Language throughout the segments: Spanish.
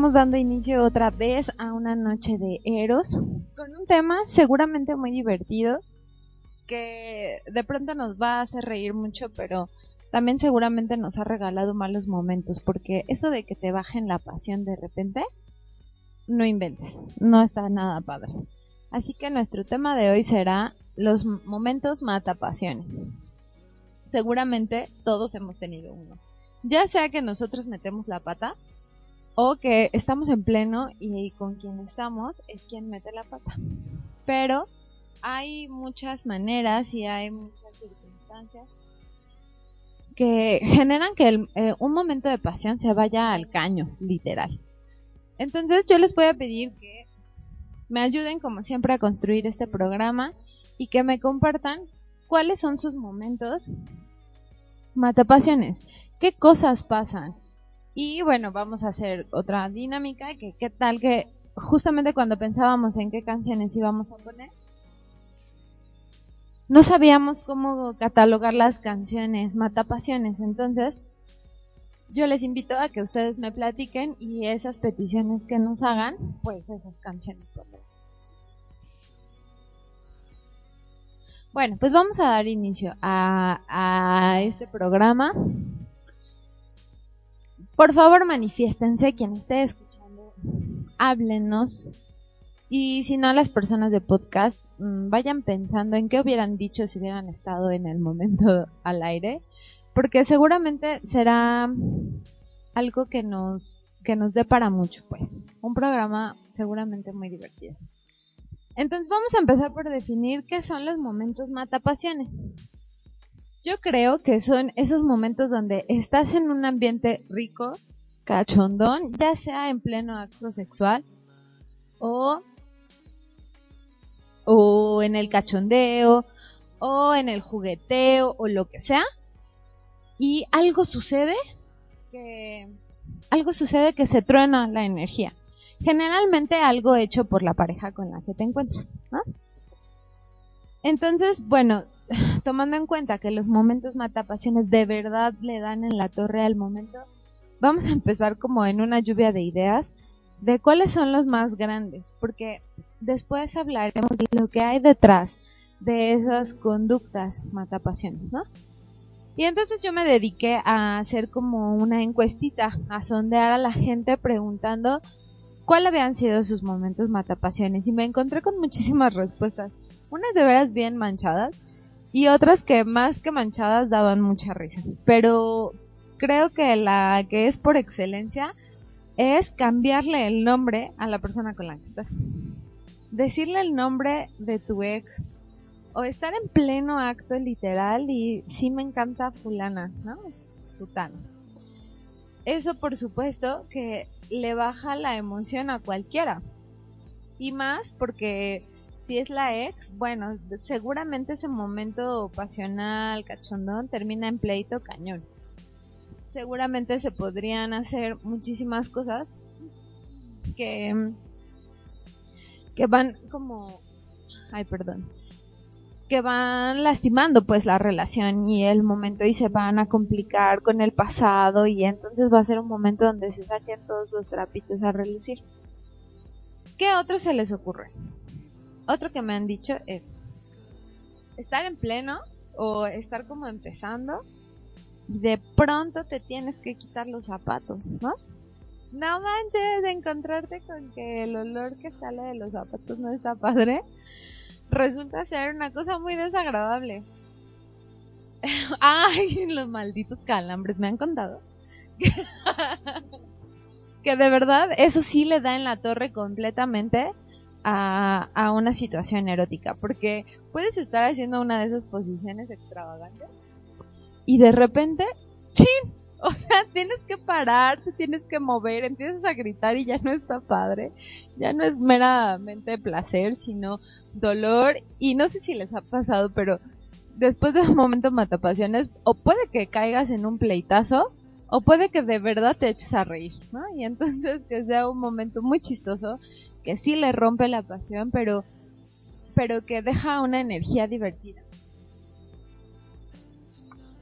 Estamos dando inicio otra vez a una noche de Eros con un tema seguramente muy divertido que de pronto nos va a hacer reír mucho, pero también seguramente nos ha regalado malos momentos porque eso de que te bajen la pasión de repente, no inventes, no está nada padre. Así que nuestro tema de hoy será los momentos mata pasiones. Seguramente todos hemos tenido uno. Ya sea que nosotros metemos la pata o que estamos en pleno y con quien estamos es quien mete la pata. Pero hay muchas maneras y hay muchas circunstancias que generan que eh, un momento de pasión se vaya al caño, literal. Entonces yo les voy a pedir que me ayuden como siempre a construir este programa y que me compartan cuáles son sus momentos matapasiones, qué cosas pasan, y bueno, vamos a hacer otra dinámica, que qué tal que justamente cuando pensábamos en qué canciones íbamos a poner, no sabíamos cómo catalogar las canciones matapasiones, entonces yo les invito a que ustedes me platiquen y esas peticiones que nos hagan, pues esas canciones por Bueno, pues vamos a dar inicio a, a este programa. Por favor, manifiéstense quien esté escuchando, háblenos. Y si no, las personas de podcast mm, vayan pensando en qué hubieran dicho si hubieran estado en el momento al aire, porque seguramente será algo que nos que nos dé para mucho, pues. Un programa seguramente muy divertido. Entonces vamos a empezar por definir qué son los momentos matapasiones. Yo creo que son esos momentos donde estás en un ambiente rico, cachondón, ya sea en pleno acto sexual o, o en el cachondeo o en el jugueteo o lo que sea y algo sucede que algo sucede que se truena la energía. Generalmente algo hecho por la pareja con la que te encuentras, ¿no? Entonces, bueno, tomando en cuenta que los momentos matapasiones de verdad le dan en la torre al momento, vamos a empezar como en una lluvia de ideas de cuáles son los más grandes, porque después hablaremos de lo que hay detrás de esas conductas matapasiones, ¿no? Y entonces yo me dediqué a hacer como una encuestita, a sondear a la gente preguntando cuáles habían sido sus momentos matapasiones y me encontré con muchísimas respuestas, unas de veras bien manchadas y otras que más que manchadas daban mucha risa. Pero creo que la que es por excelencia es cambiarle el nombre a la persona con la que estás. Decirle el nombre de tu ex o estar en pleno acto literal y sí me encanta fulana, ¿no? Sutano. Eso por supuesto que le baja la emoción a cualquiera. Y más porque si es la ex, bueno, seguramente ese momento pasional, cachondón, termina en pleito cañón. Seguramente se podrían hacer muchísimas cosas que, que van como, ay, perdón, que van lastimando pues la relación y el momento y se van a complicar con el pasado y entonces va a ser un momento donde se saquen todos los trapitos a relucir. ¿Qué otro se les ocurre? Otro que me han dicho es estar en pleno o estar como empezando y de pronto te tienes que quitar los zapatos, ¿no? No manches, de encontrarte con que el olor que sale de los zapatos no está padre, resulta ser una cosa muy desagradable. Ay, los malditos calambres me han contado. que de verdad eso sí le da en la torre completamente a, una situación erótica, porque puedes estar haciendo una de esas posiciones extravagantes y de repente, ¡chin! O sea, tienes que parar, te tienes que mover, empiezas a gritar y ya no está padre. Ya no es meramente placer, sino dolor. Y no sé si les ha pasado, pero después de un momento matapasiones, o puede que caigas en un pleitazo, o puede que de verdad te eches a reír, ¿no? Y entonces que sea un momento muy chistoso que sí le rompe la pasión, pero, pero que deja una energía divertida.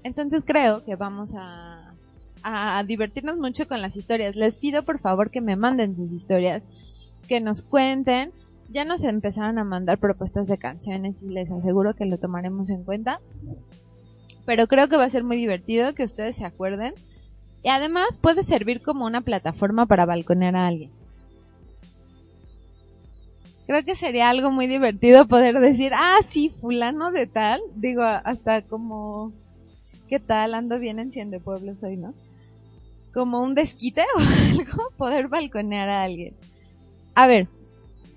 Entonces creo que vamos a, a divertirnos mucho con las historias. Les pido por favor que me manden sus historias, que nos cuenten. Ya nos empezaron a mandar propuestas de canciones y les aseguro que lo tomaremos en cuenta. Pero creo que va a ser muy divertido que ustedes se acuerden. Y además puede servir como una plataforma para balconear a alguien. Creo que sería algo muy divertido poder decir, ah, sí, fulano de tal. Digo, hasta como, ¿qué tal? Ando bien en Cien de Pueblos hoy, ¿no? como un desquite o algo, poder balconear a alguien. A ver,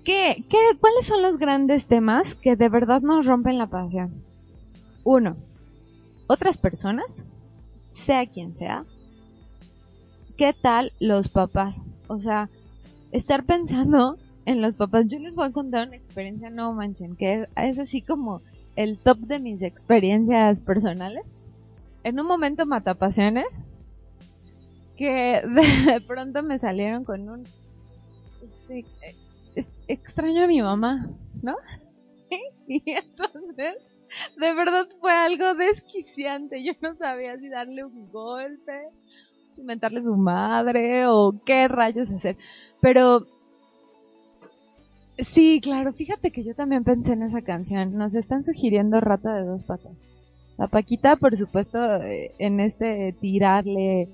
¿qué, qué, ¿cuáles son los grandes temas que de verdad nos rompen la pasión? Uno, otras personas, sea quien sea. ¿Qué tal los papás? O sea, estar pensando en los papás. Yo les voy a contar una experiencia, no manchen, que es así como el top de mis experiencias personales. En un momento matapasiones, que de pronto me salieron con un este, extraño a mi mamá, ¿no? y entonces de verdad fue algo desquiciante. Yo no sabía si darle un golpe, inventarle su madre o qué rayos hacer. Pero sí, claro, fíjate que yo también pensé en esa canción. Nos están sugiriendo Rata de dos patas. La Paquita, por supuesto, eh, en este tirarle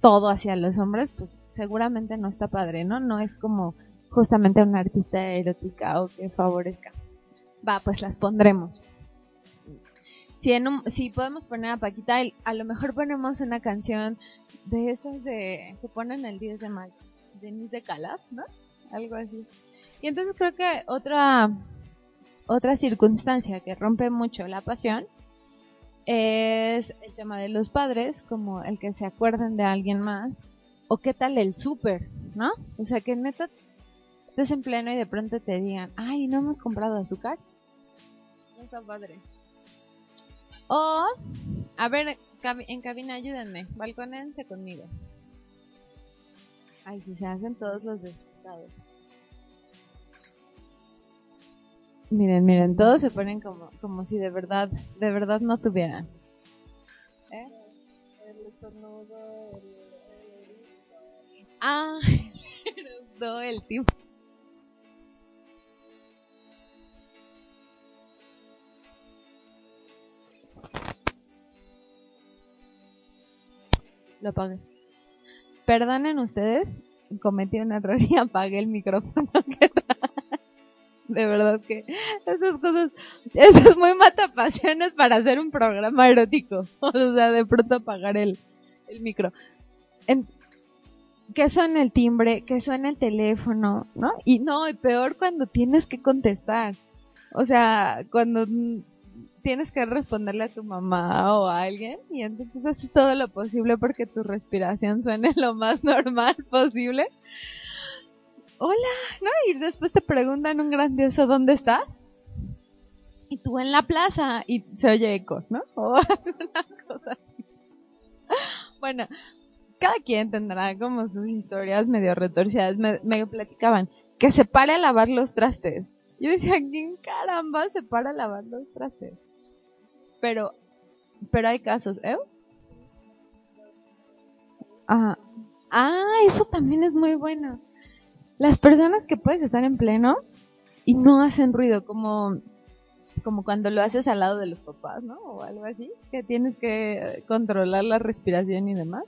todo hacia los hombres, pues seguramente no está padre, ¿no? No es como justamente una artista erótica o que favorezca. Va, pues las pondremos. Si, en si podemos poner a Paquita, a lo mejor ponemos una canción de estas de que ponen el 10 de mayo, Denise de Calaf, ¿no? Algo así. Y entonces creo que otra otra circunstancia que rompe mucho la pasión es el tema de los padres, como el que se acuerden de alguien más, o qué tal el súper, ¿no? O sea, que neta estés en pleno y de pronto te digan, ay, no hemos comprado azúcar. No está padre. O, a ver, en cabina ayúdenme, balconense conmigo. Ay, si se hacen todos los despestados. Miren, miren, todos se ponen como, como si de verdad, de verdad no tuvieran. ¿Eh? El estornudo, el, el, Ah, el el tipo. Lo apagué. Perdonen ustedes, cometí un error y apagué el micrófono de verdad que esas cosas, eso es muy matapasiones para hacer un programa erótico. O sea, de pronto apagar el, el micro. En, que suena el timbre, que suena el teléfono, ¿no? Y no, y peor cuando tienes que contestar. O sea, cuando tienes que responderle a tu mamá o a alguien y entonces haces todo lo posible porque tu respiración suene lo más normal posible hola, ¿no? Y después te preguntan un grandioso, ¿dónde estás? Y tú en la plaza y se oye eco, ¿no? O alguna cosa así. Bueno, cada quien tendrá como sus historias medio retorcidas. Me, me platicaban que se pare a lavar los trastes. Yo decía, ¿quién caramba se para a lavar los trastes? Pero, pero hay casos, ¿eh? Ah, ah, eso también es muy bueno las personas que puedes estar en pleno y no hacen ruido, como, como cuando lo haces al lado de los papás, ¿no? O algo así, que tienes que controlar la respiración y demás.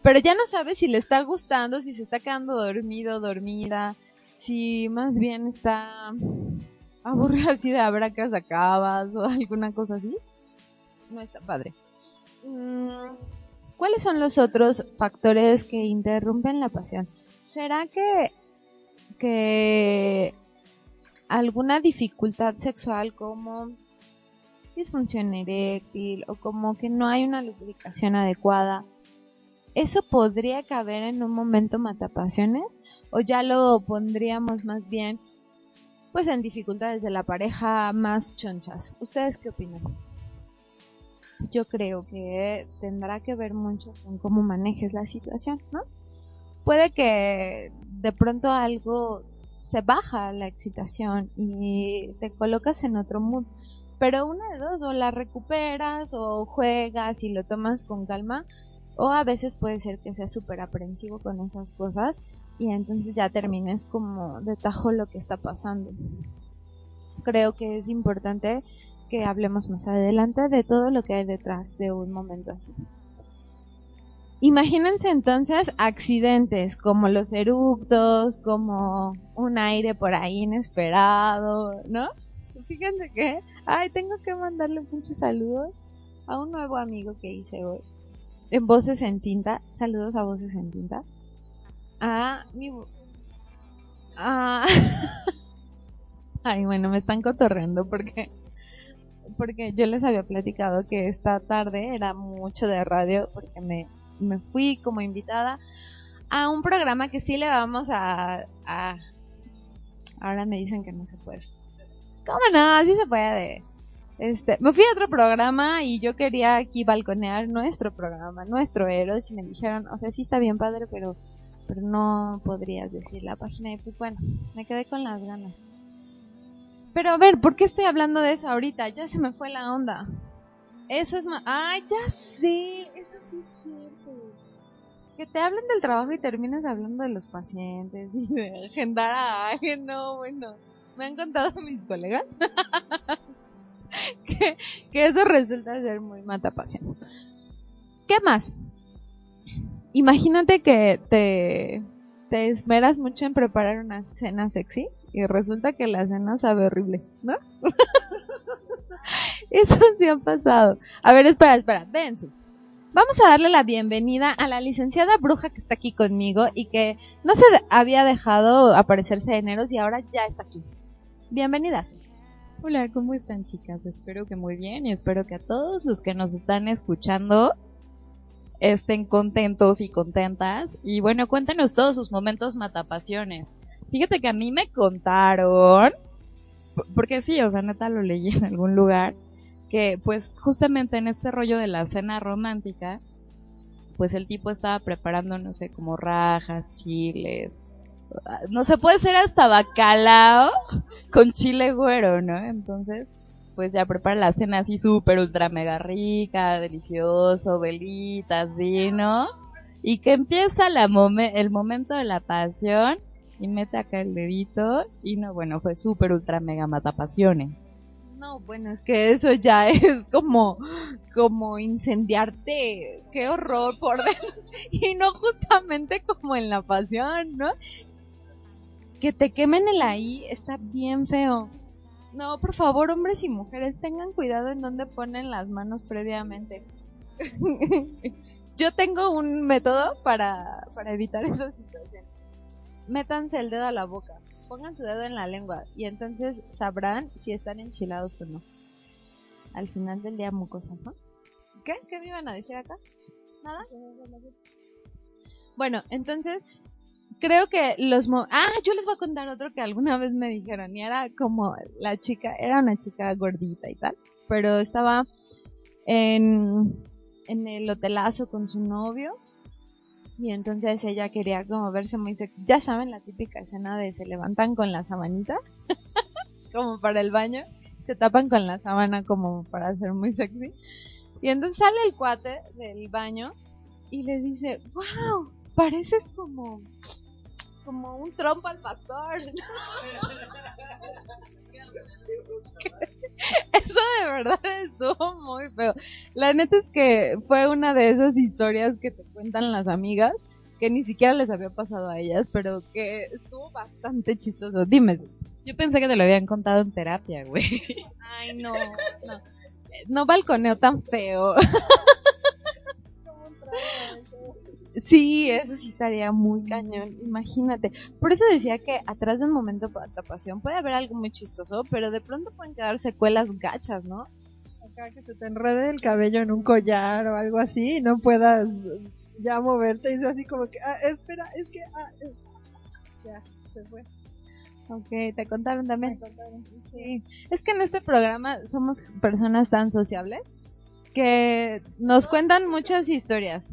Pero ya no sabes si le está gustando, si se está quedando dormido, dormida, si más bien está aburrido así de habrá que acabas o alguna cosa así. No está padre. Mm, ¿Cuáles son los otros factores que interrumpen la pasión? ¿Será que que alguna dificultad sexual como disfunción eréctil o como que no hay una lubricación adecuada, ¿eso podría caber en un momento matapasiones? ¿O ya lo pondríamos más bien pues en dificultades de la pareja más chonchas? ¿Ustedes qué opinan? Yo creo que tendrá que ver mucho con cómo manejes la situación, ¿no? Puede que de pronto algo se baja la excitación y te colocas en otro mood. Pero una de dos, o la recuperas o juegas y lo tomas con calma, O a veces puede ser que sea súper aprensivo con esas cosas y entonces ya termines como de tajo lo que está pasando. Creo que es importante que hablemos más adelante de todo lo que hay detrás de un momento así. Imagínense entonces accidentes como los eructos, como un aire por ahí inesperado, ¿no? Fíjense que, ay, tengo que mandarle muchos saludos a un nuevo amigo que hice hoy. En Voces en Tinta, saludos a Voces en Tinta. A mi... A... ay, bueno, me están cotorreando porque porque yo les había platicado que esta tarde era mucho de radio porque me me fui como invitada a un programa que sí le vamos a, ahora me dicen que no se puede. ¿Cómo no? Sí se puede. Este, me fui a otro programa y yo quería aquí balconear nuestro programa, nuestro héroe, y me dijeron, o sea, sí está bien padre, pero pero no podrías decir la página y pues bueno, me quedé con las ganas. Pero a ver, ¿por qué estoy hablando de eso ahorita? Ya se me fue la onda. Eso es más... ¡Ay, ya sé! Eso sí es cierto. Que te hablen del trabajo y termines hablando de los pacientes y de agendar a alguien. No, bueno. Me han contado mis colegas que, que eso resulta ser muy matapasiones. ¿Qué más? Imagínate que te, te esmeras mucho en preparar una cena sexy y resulta que la cena sabe horrible, ¿no? Eso sí ha pasado. A ver, espera, espera, Densu. Vamos a darle la bienvenida a la licenciada bruja que está aquí conmigo y que no se había dejado aparecerse de enero y ahora ya está aquí. Bienvenida, Hola, ¿cómo están chicas? Espero que muy bien y espero que a todos los que nos están escuchando estén contentos y contentas. Y bueno, cuéntenos todos sus momentos matapasiones. Fíjate que a mí me contaron, porque sí, o sea, neta lo leí en algún lugar, que pues justamente en este rollo de la cena romántica, pues el tipo estaba preparando, no sé, como rajas, chiles, no se puede ser hasta bacalao con chile güero, ¿no? Entonces, pues ya prepara la cena así súper ultra mega rica, delicioso, velitas, vino, y que empieza la el momento de la pasión y mete acá el dedito y no, bueno, fue súper ultra mega mata pasiones. No, bueno, es que eso ya es como, como incendiarte. Qué horror por dentro. Y no justamente como en la pasión, ¿no? Que te quemen el ahí está bien feo. No, por favor, hombres y mujeres, tengan cuidado en dónde ponen las manos previamente. Yo tengo un método para, para evitar esa situación. Métanse el dedo a la boca pongan su dedo en la lengua y entonces sabrán si están enchilados o no. Al final del día, mucosas, ¿no? ¿Qué? ¿Qué me iban a decir acá? ¿Nada? Bueno, entonces, creo que los... ah, yo les voy a contar otro que alguna vez me dijeron y era como la chica, era una chica gordita y tal, pero estaba en, en el hotelazo con su novio y entonces ella quería como verse muy sexy. Ya saben la típica escena de se levantan con la sabanita, como para el baño, se tapan con la sábana como para ser muy sexy. Y entonces sale el cuate del baño y le dice, wow, pareces como, como un trompo al pastor. Eso de verdad estuvo muy feo. La neta es que fue una de esas historias que te cuentan las amigas, que ni siquiera les había pasado a ellas, pero que estuvo bastante chistoso. Dime. Yo pensé que te lo habían contado en terapia, güey. Ay, no, no. No balconeo tan feo. Sí, eso sí estaría muy cañón, imagínate. Por eso decía que atrás de un momento de atrapación puede haber algo muy chistoso, pero de pronto pueden quedar secuelas gachas, ¿no? Acá que se te enrede el cabello en un collar o algo así y no puedas ya moverte y es así como que, ah, espera, es que, ah, ya, se fue. Ok, te contaron también. Sí. Es que en este programa somos personas tan sociables que nos cuentan muchas historias.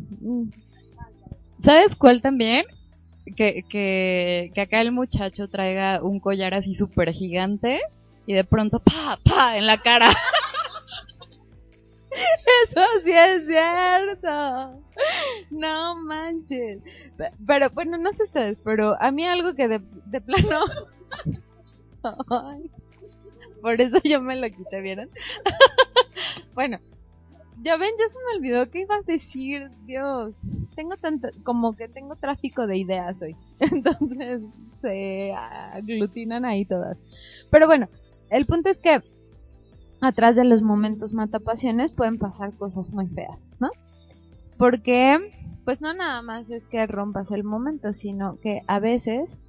¿Sabes cuál también? Que, que, que acá el muchacho traiga un collar así súper gigante y de pronto pa, pa, en la cara. Eso sí es cierto. No manches. Pe- Pero bueno, no sé ustedes, pero a mí algo que de, de plano. Por eso yo me lo quité, ¿vieron? bueno, ya ven, ya se me olvidó qué iba a decir. Dios, tengo tanto, como que tengo tráfico de ideas hoy. Entonces se aglutinan ahí todas. Pero bueno, el punto es que atrás de los momentos matapasiones pueden pasar cosas muy feas, ¿no? Porque, pues no nada más es que rompas el momento, sino que a veces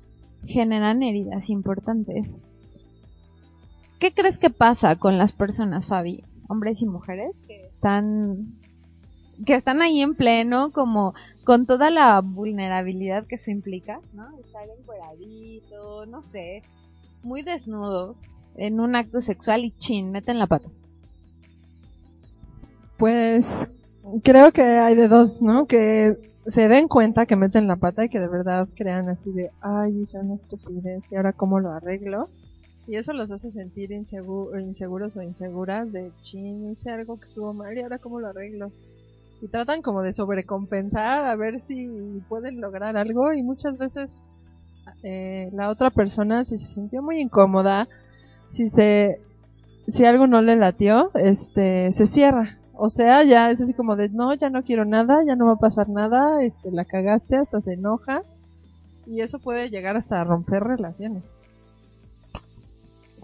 generan heridas importantes. ¿Qué crees que pasa con las personas, Fabi? Hombres y mujeres que que están ahí en pleno, como con toda la vulnerabilidad que eso implica, ¿no? Estar encueradito, no sé, muy desnudo en un acto sexual y chin, meten la pata. Pues creo que hay de dos, ¿no? Que se den cuenta que meten la pata y que de verdad crean así de, ay, hice una estupidez y ahora cómo lo arreglo. Y eso los hace sentir insegu- inseguros o inseguras de, chin, hice algo que estuvo mal y ahora cómo lo arreglo. Y tratan como de sobrecompensar a ver si pueden lograr algo y muchas veces eh, la otra persona si se sintió muy incómoda, si se si algo no le latió, este se cierra. O sea, ya es así como de, no, ya no quiero nada, ya no va a pasar nada, este la cagaste, hasta se enoja y eso puede llegar hasta romper relaciones.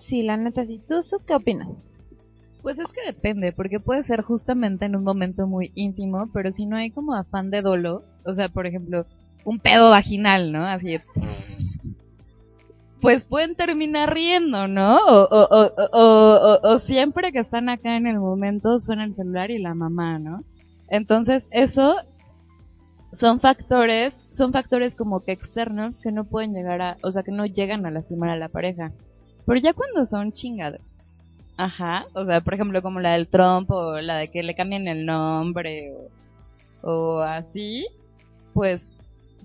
Sí, la neta, sí. ¿Tú, Su, qué opinas? Pues es que depende, porque puede ser justamente en un momento muy íntimo, pero si no hay como afán de dolo, o sea, por ejemplo, un pedo vaginal, ¿no? Así de- Pues pueden terminar riendo, ¿no? O, o, siempre que están acá en el momento suena el celular y la mamá, ¿no? Entonces, eso son factores, son factores como que externos que no pueden llegar a, o sea, que no llegan a lastimar a la pareja. Pero ya cuando son chingados, Ajá, o sea, por ejemplo, como la del Trump o la de que le cambien el nombre o, así, pues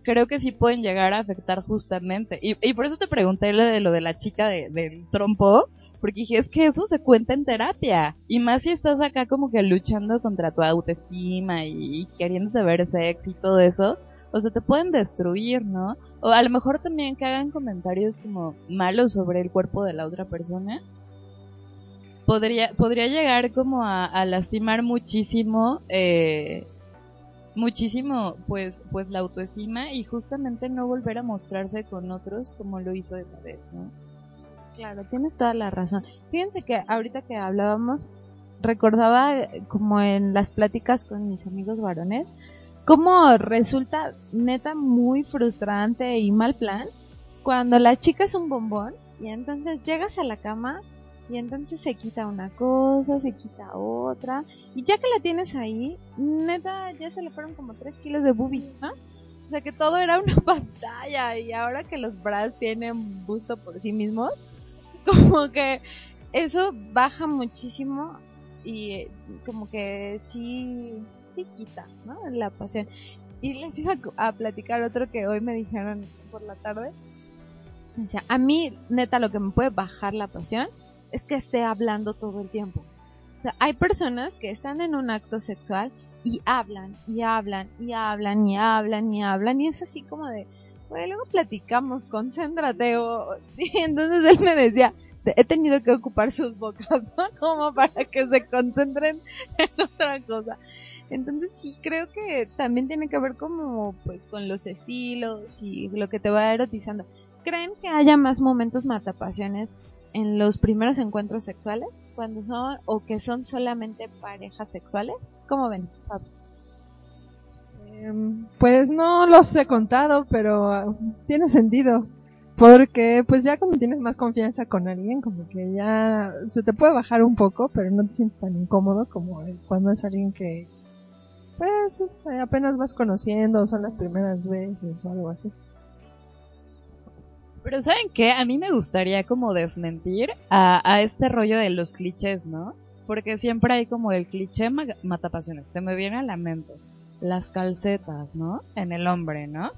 creo que sí pueden llegar a afectar justamente. Y, y por eso te pregunté lo de lo de la chica de- del trompo, porque dije, es que eso se cuenta en terapia. Y más si estás acá como que luchando contra tu autoestima y, y queriéndote ver sexy y todo eso. O sea, te pueden destruir, ¿no? O a lo mejor también que hagan comentarios como malos sobre el cuerpo de la otra persona podría, podría llegar como a, lastimar muchísimo, eh, muchísimo, pues, pues la autoestima y justamente no volver a mostrarse con otros como lo hizo esa vez, ¿no? Claro, tienes toda la razón. Fíjense que ahorita que hablábamos, recordaba como en las pláticas con mis amigos varones, cómo resulta neta muy frustrante y mal plan cuando la chica es un bombón y entonces llegas a la cama y entonces se quita una cosa, se quita otra y ya que la tienes ahí, neta ya se le fueron como 3 kilos de boobies, ¿no? O sea que todo era una pantalla y ahora que los bras tienen busto por sí mismos, como que eso baja muchísimo y como que sí, sí quita, ¿no? La pasión. Y les iba a platicar otro que hoy me dijeron por la tarde. O sea, a mí, neta, lo que me puede bajar la pasión es que esté hablando todo el tiempo. O sea, hay personas que están en un acto sexual y hablan, y hablan, y hablan, y hablan, y hablan, y es así como de, Güey, luego platicamos, concéntrate. O... Sí, entonces él me decía, he tenido que ocupar sus bocas, ¿no? Como para que se concentren en otra cosa. Entonces sí, creo que también tiene que ver como, pues, con los estilos y lo que te va erotizando. ¿Creen que haya más momentos matapasiones en los primeros encuentros sexuales? Cuando son, o que son solamente parejas sexuales? ¿Cómo ven? Em, Pues no los he contado, pero ah, tiene sentido. Porque pues ya cuando tienes más confianza con alguien, como que ya se te puede bajar un poco, pero no te sientes tan incómodo como cuando es alguien que pues eh, apenas vas conociendo, son las primeras veces o algo así. Pero ¿saben qué? A mí me gustaría como desmentir a, a este rollo de los clichés, ¿no? Porque siempre hay como el cliché ma- matapasiones. Se me viene a la mente. Las calcetas, ¿no? En el hombre, ¿no?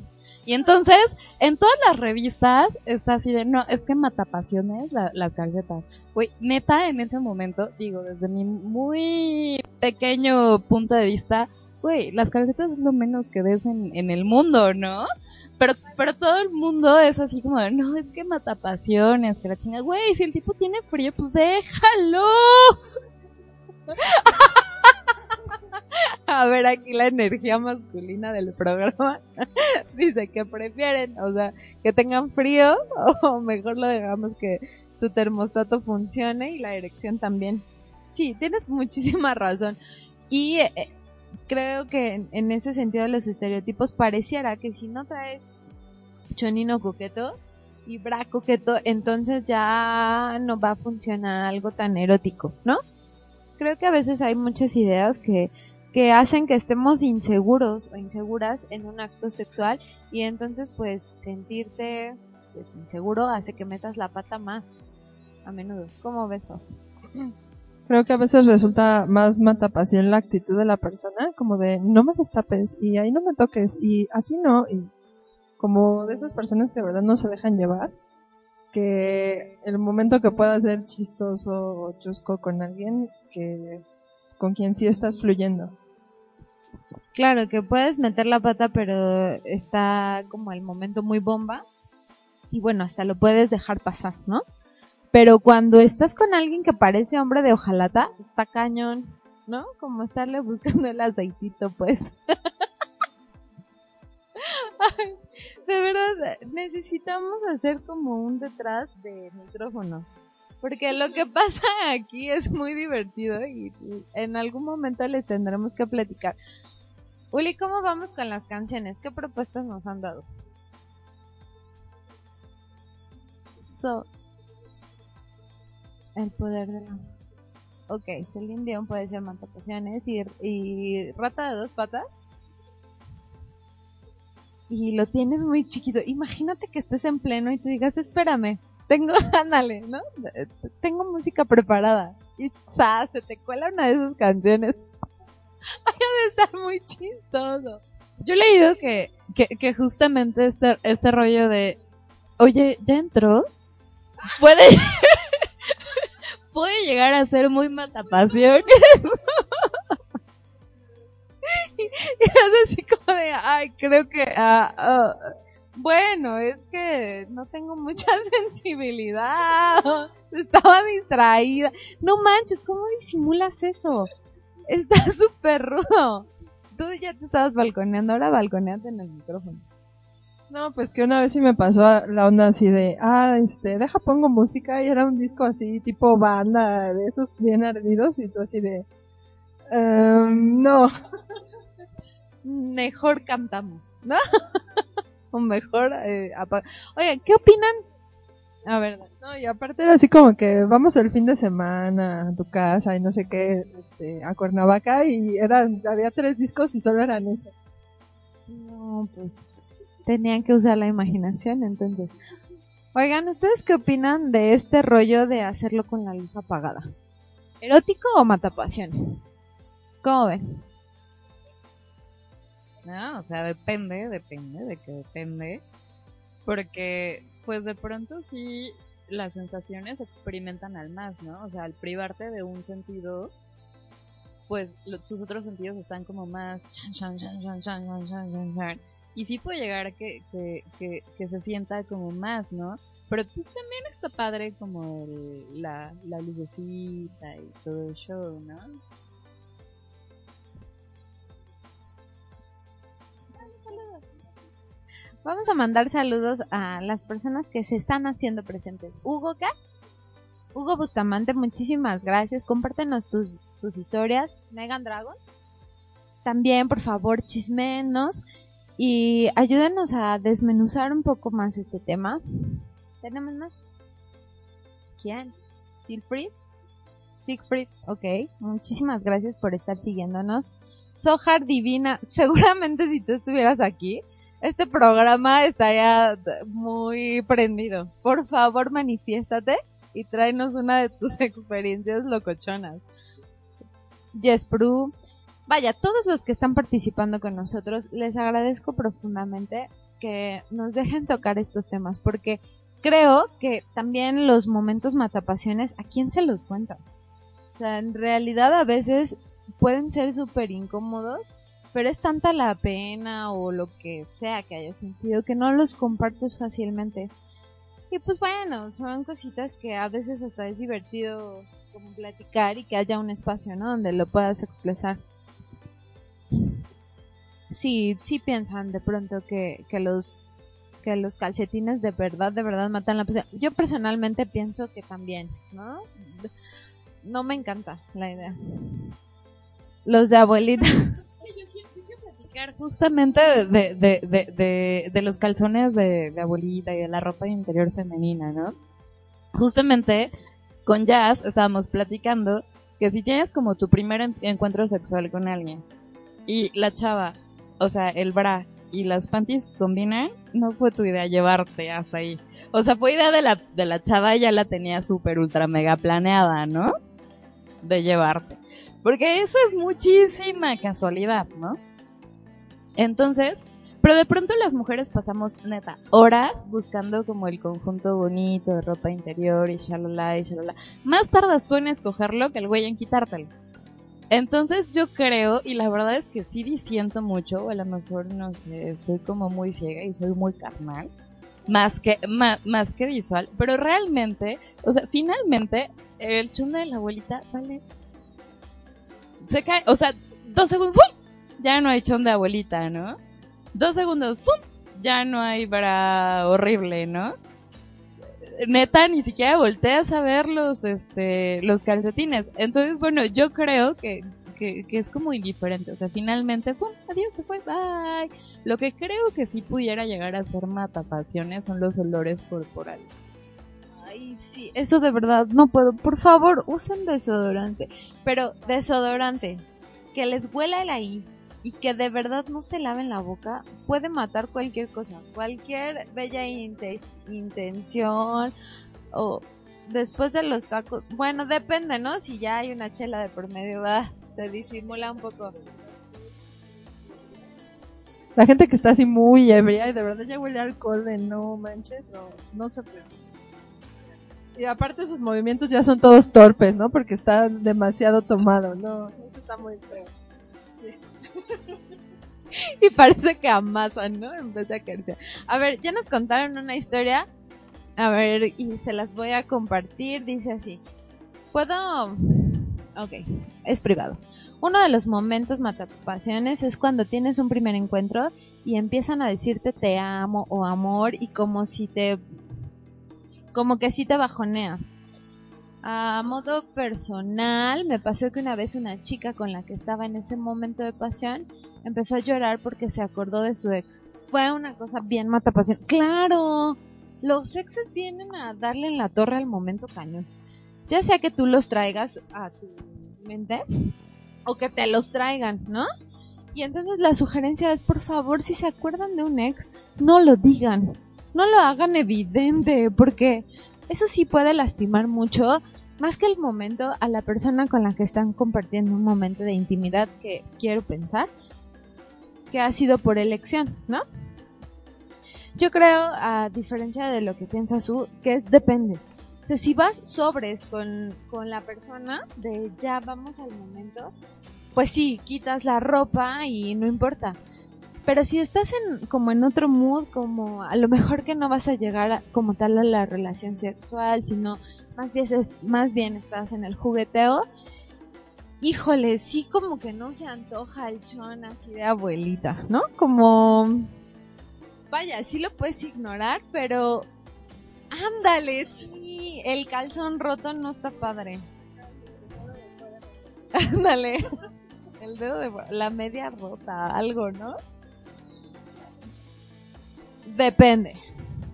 Y entonces, en todas las revistas está así de, no, es que matapasiones la, las calcetas. Güey, neta, en ese momento, digo, desde mi muy pequeño punto de vista, güey, las calcetas es lo menos que ves en, en el mundo, ¿no? Pero, pero todo el mundo es así como, no, es que matapasiones, que la chinga, güey, si el tipo tiene frío, pues déjalo. A ver, aquí la energía masculina del programa dice que prefieren, o sea, que tengan frío o mejor lo dejamos que su termostato funcione y la erección también. Sí, tienes muchísima razón. Y eh, creo que en, ese sentido los estereotipos pareciera que si no traes chonino coqueto y bra coqueto, entonces ya no va a funcionar algo tan erótico, ¿no? Creo que a veces hay muchas ideas que que hacen que estemos inseguros o inseguras en un acto sexual y entonces pues sentirte pues, inseguro hace que metas la pata más a menudo. ¿Cómo ves? Creo que a veces resulta más matapasión la actitud de la persona, como de no me destapes y ahí no me toques y así no, y como de esas personas que de verdad no se dejan llevar, que el momento que pueda ser chistoso o chusco con alguien que con quien sí estás fluyendo. Claro, que puedes meter la pata, pero está como el momento muy bomba. Y bueno, hasta lo puedes dejar pasar, ¿no? Pero cuando estás con alguien que parece hombre de hojalata, está cañón, ¿no? Como estarle buscando el aceitito, pues. de verdad, necesitamos hacer como un detrás de micrófono. Porque lo que pasa aquí es muy divertido y en algún momento les tendremos que platicar. Uli, ¿cómo vamos con las canciones? ¿Qué propuestas nos han dado? So, el poder de la... Ok, Celine Dion puede ser Mantapasiones y, y Rata de dos patas. Y lo tienes muy chiquito. Imagínate que estés en pleno y te digas, espérame, tengo, ándale, ¿no? Tengo música preparada. Y se te cuela una de esas canciones. Ay, de estar muy chistoso. Yo he leído que, que, que justamente este, este rollo de, oye, ¿ya entró? Puede, puede llegar a ser muy matapasión. y, es así como de, ay, creo que, ah, ah, bueno, es que no tengo mucha sensibilidad. Estaba distraída. No manches, ¿cómo disimulas eso? Está súper rudo. Tú ya te estabas balconeando, ahora balconeate en el micrófono. No, pues que una vez sí me pasó la onda así de, ah, este, deja pongo música y era un disco así, tipo banda, de esos bien ardidos y tú así de, um, no. Mejor cantamos, ¿no? o mejor eh, Oye, ¿qué opinan? A ver, no, y aparte era así como que vamos el fin de semana a tu casa y no sé qué, este, a Cuernavaca y eran, había tres discos y solo eran eso. No, pues tenían que usar la imaginación entonces. Oigan, ¿ustedes qué opinan de este rollo de hacerlo con la luz apagada? ¿Erótico o matapasión? ¿Cómo ven? No, o sea, depende, depende, de que depende. Porque, pues de pronto sí, las sensaciones se experimentan al más, ¿no? O sea, al privarte de un sentido, pues tus otros sentidos están como más... Y sí puede llegar a que, que, que, se sienta como más, ¿no? Pero pues también está padre como el, la, la lucecita y todo el show, ¿no? Vamos a mandar saludos a las personas que se están haciendo presentes. Hugo, ¿qué? Hugo Bustamante, muchísimas gracias. Compártenos tus, tus historias. Megan Dragon. También, por favor, chismenos y ayúdenos a desmenuzar un poco más este tema. ¿Tenemos más? ¿Quién? ¿Siegfried? Siegfried, ok. Muchísimas gracias por estar siguiéndonos. Sohar Divina, seguramente si tú estuvieras aquí, este programa estaría muy prendido. Por favor, manifiéstate y tráenos una de tus experiencias locochonas. Jespru, vaya, todos los que están participando con nosotros, les agradezco profundamente que nos dejen tocar estos temas, porque creo que también los momentos matapasiones, ¿a quién se los cuenta? O sea, en realidad a veces pueden ser súper incómodos, pero es tanta la pena o lo que sea que hayas sentido que no los compartes fácilmente. Y pues bueno, son cositas que a veces hasta es divertido como platicar y que haya un espacio, ¿no? Donde lo puedas expresar. Sí, sí piensan de pronto que, que los que los calcetines de verdad, de verdad matan la pasión. Yo personalmente pienso que también, ¿no? No me encanta la idea. Los de abuelita. platicar justamente de, de, de, de, los calzones de, abuelita y de la ropa interior femenina, ¿no? Justamente con Jazz estábamos platicando que si tienes como tu primer encuentro sexual con alguien y la chava, o sea, el bra y las panties combinan, no fue tu idea llevarte hasta ahí. O sea, fue idea de la, de la chava, ya la tenía súper ultra mega planeada, ¿no? De llevarte. Porque eso es muchísima casualidad, ¿no? Entonces, pero de pronto las mujeres pasamos, neta, horas buscando como el conjunto bonito de ropa interior y shalala y shalala. Más tardas tú en escogerlo que el güey en quitártelo. Entonces yo creo, y la verdad es que sí disiento mucho, o a lo mejor, no sé, estoy como muy ciega y soy muy carnal, más que, más, más que visual, pero realmente, o sea, finalmente, el chunde de la abuelita, vale, se cae, o sea, dos segundos, ¡pum! Ya no hay chon de abuelita, ¿no? Dos segundos, ¡pum! Ya no hay para horrible, ¿no? Neta ni siquiera volteas a ver los, este, los calcetines. Entonces, bueno, yo creo que, que, es como indiferente. O sea, finalmente. Adiós, se fue, bye. Lo que creo que sí pudiera llegar a ser matapasiones son los olores corporales. Ay, sí, eso de verdad no puedo. Por favor, usen desodorante. Pero desodorante, que les huela el ahí y que de verdad no se laven la boca puede matar cualquier cosa, cualquier bella intención o después de los tacos, bueno, depende, ¿no? Si ya hay una chela de por medio, va, se disimula un poco. La gente que está así muy ebria y de verdad ya huele alcohol de no manches, no, no se puede. Y aparte sus movimientos ya son todos torpes, ¿no? Porque está demasiado tomado, no, eso está muy feo. y parece que amasan, ¿no? En vez de acariciar. A ver, ya nos contaron una historia. A ver, y se las voy a compartir. Dice así. Puedo... Ok, es privado. Uno de los momentos matapasiones es cuando tienes un primer encuentro y empiezan a decirte te amo o amor y como si te... como que si te bajonea. A modo personal, me pasó que una vez una chica con la que estaba en ese momento de pasión empezó a llorar porque se acordó de su ex. Fue una cosa bien mata pasión. ¡Claro! Los exes vienen a darle en la torre al momento cañón. Ya sea que tú los traigas a tu mente o que te los traigan, ¿no? Y entonces la sugerencia es, por favor, si se acuerdan de un ex, no lo digan. No lo hagan evidente, porque eso sí puede lastimar mucho, más que el momento, a la persona con la que están compartiendo un momento de intimidad que quiero pensar que ha sido por elección, ¿no? Yo creo, a diferencia de lo que piensa su, que depende. O sea, si vas sobres con, con la persona de ya vamos al momento, pues sí, quitas la ropa y no importa. Pero si estás en como en otro mood, como a lo mejor que no vas a llegar como tal a la relación sexual, sino más bien, más bien estás en el jugueteo, híjole, sí como que no se antoja el chon así de abuelita, ¿no? Como, vaya, sí lo puedes ignorar, pero ándale, sí, el calzón roto no está padre. Ándale. El dedo de la media rota, algo, ¿no? Depende.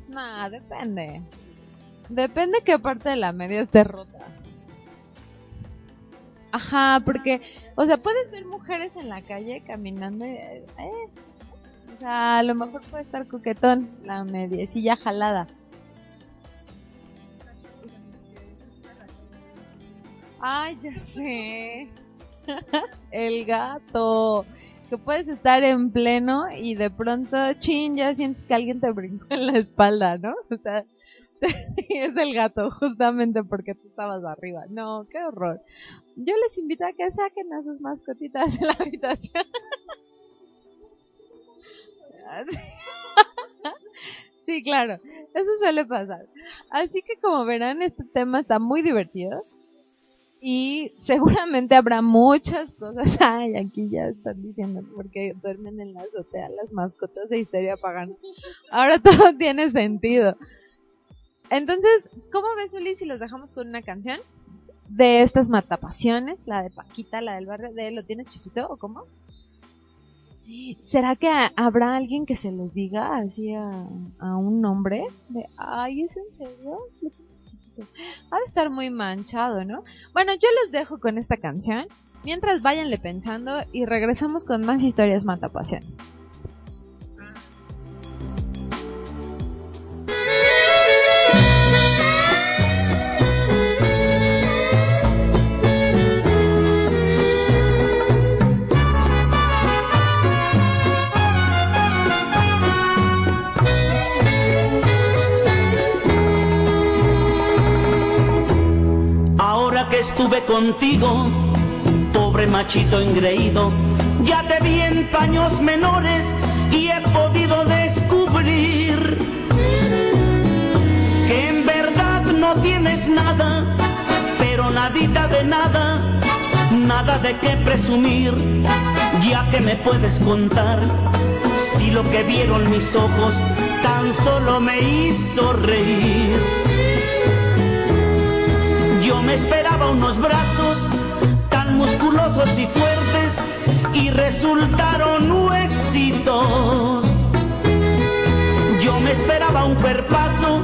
Nah, depende. Depende qué parte de la media esté rota. Ajá, porque, o sea, puedes ver mujeres en la calle caminando eh, o sea, a lo mejor puede estar coquetón la mediecilla jalada. Ay, ya sé. El gato. Que puedes estar en pleno y de pronto, chin, ya sientes que alguien te brincó en la espalda, ¿no? O sea, es el gato, justamente porque tú estabas arriba. No, qué horror. Yo les invito a que saquen a sus mascotitas de la habitación. sí, claro, eso suele pasar. Así que como verán, este tema está muy divertido. Y seguramente habrá muchas cosas. Ay, aquí ya están diciendo porque duermen en la azotea las mascotas de Histeria Pagana. Ahora todo tiene sentido. Entonces, ¿cómo ves, Uli, si los dejamos con una canción? De estas matapasiones, la de Paquita, la del barrio, de ¿Lo tienes chiquito o cómo? ¿Será que habrá alguien que se los diga así a, un nombre? De, ay, ¿es en serio? Ha de estar muy manchado, ¿no? Bueno, yo los dejo con esta canción. Mientras váyanle pensando y regresamos con más historias matapasión. Contigo, pobre machito engreído, ya te vi en paños menores y he podido descubrir que en verdad no tienes nada, pero nadita de nada, nada de qué presumir, ya que me puedes contar si lo que vieron mis ojos tan solo me hizo reír. Yo me unos brazos tan musculosos y fuertes y resultaron huesitos. Yo me esperaba un cuerpazo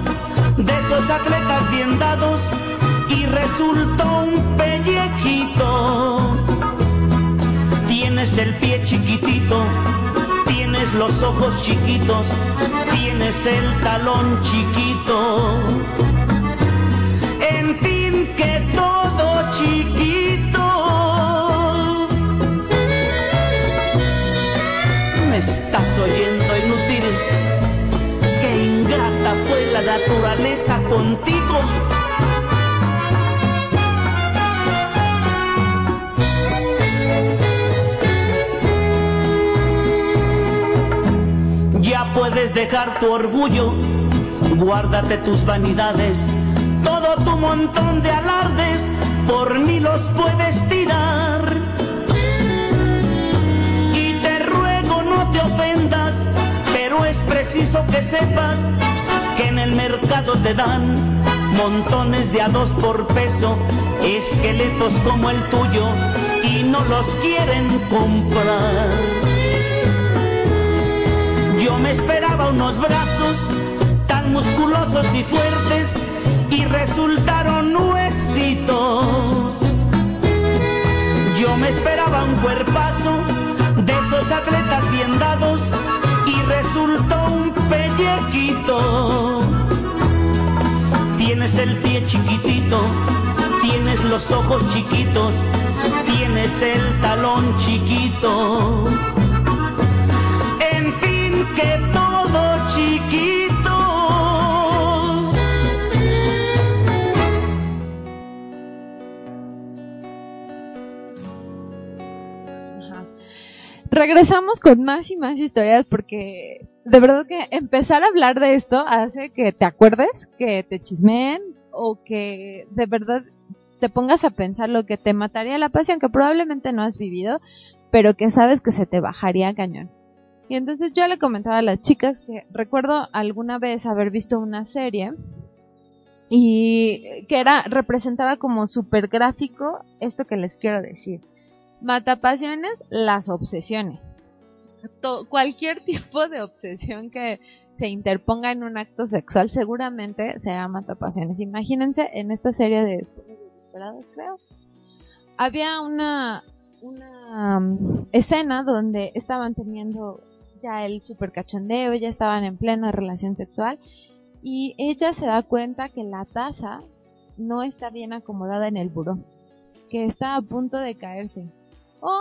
de esos atletas bien dados y resultó un pellejito. Tienes el pie chiquitito, tienes los ojos chiquitos, tienes el talón chiquito. Contigo. Ya puedes dejar tu orgullo, guárdate tus vanidades, todo tu montón de alardes por mí los puedes tirar. Y te ruego no te ofendas, pero es preciso que sepas que en el mercado te dan montones de a dos por peso, esqueletos como el tuyo, y no los quieren comprar. Yo me esperaba unos brazos tan musculosos y fuertes y resultaron huesitos. Yo me esperaba un cuerpazo de esos atletas bien dados el pie chiquitito, tienes los ojos chiquitos, tienes el talón chiquito. En fin, que todo chiquito. regresamos con más y más historias porque de verdad que empezar a hablar de esto hace que te acuerdes, que te chismeen o que de verdad te pongas a pensar lo que te mataría la pasión que probablemente no has vivido, pero que sabes que se te bajaría cañón. Y entonces yo le comentaba a las chicas que recuerdo alguna vez haber visto una serie y que era representaba como súper gráfico esto que les quiero decir Matapasiones, las obsesiones. Cualquier tipo de obsesión que se interponga en un acto sexual seguramente será matapasiones. Imagínense en esta serie de Desesperadas, creo. Había una, una um, escena donde estaban teniendo ya el super cachondeo, ya estaban en plena relación sexual y ella se da cuenta que la taza no está bien acomodada en el buró, que está a punto de caerse o no,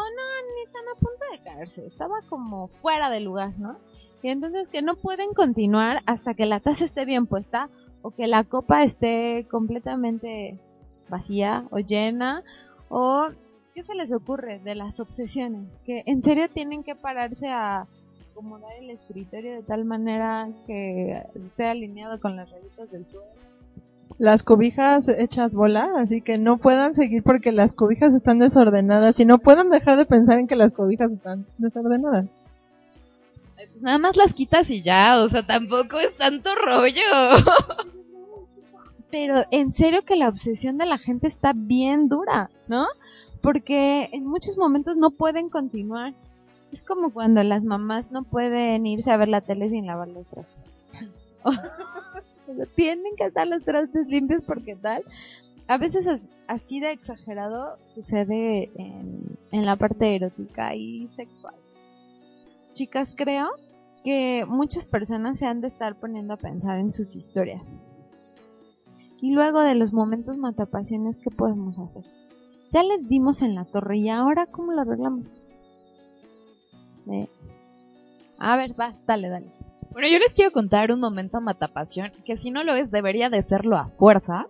ni tan a punto de caerse, estaba como fuera de lugar, ¿no? Y entonces que no pueden continuar hasta que la taza esté bien puesta o que la copa esté completamente vacía o llena o ¿qué se les ocurre de las obsesiones? Que en serio tienen que pararse a acomodar el escritorio de tal manera que esté alineado con las rayitas del suelo. Las cobijas hechas bola, así que no puedan seguir porque las cobijas están desordenadas y no puedan dejar de pensar en que las cobijas están desordenadas. pues nada más las quitas y ya, o sea, tampoco es tanto rollo. Pero en serio que la obsesión de la gente está bien dura, ¿no? Porque en muchos momentos no pueden continuar. Es como cuando las mamás no pueden irse a ver la tele sin lavar los trastes. Tienen que estar los trastes limpios porque tal. A veces así de exagerado sucede en, la parte erótica y sexual. Chicas, creo que muchas personas se han de estar poniendo a pensar en sus historias. Y luego de los momentos matapasiones, ¿qué podemos hacer? Ya les dimos en la torre y ahora ¿cómo lo arreglamos? Eh, a ver, va, dale, dale. Bueno, yo les quiero contar un momento matapasión que si no lo es debería de serlo a fuerza.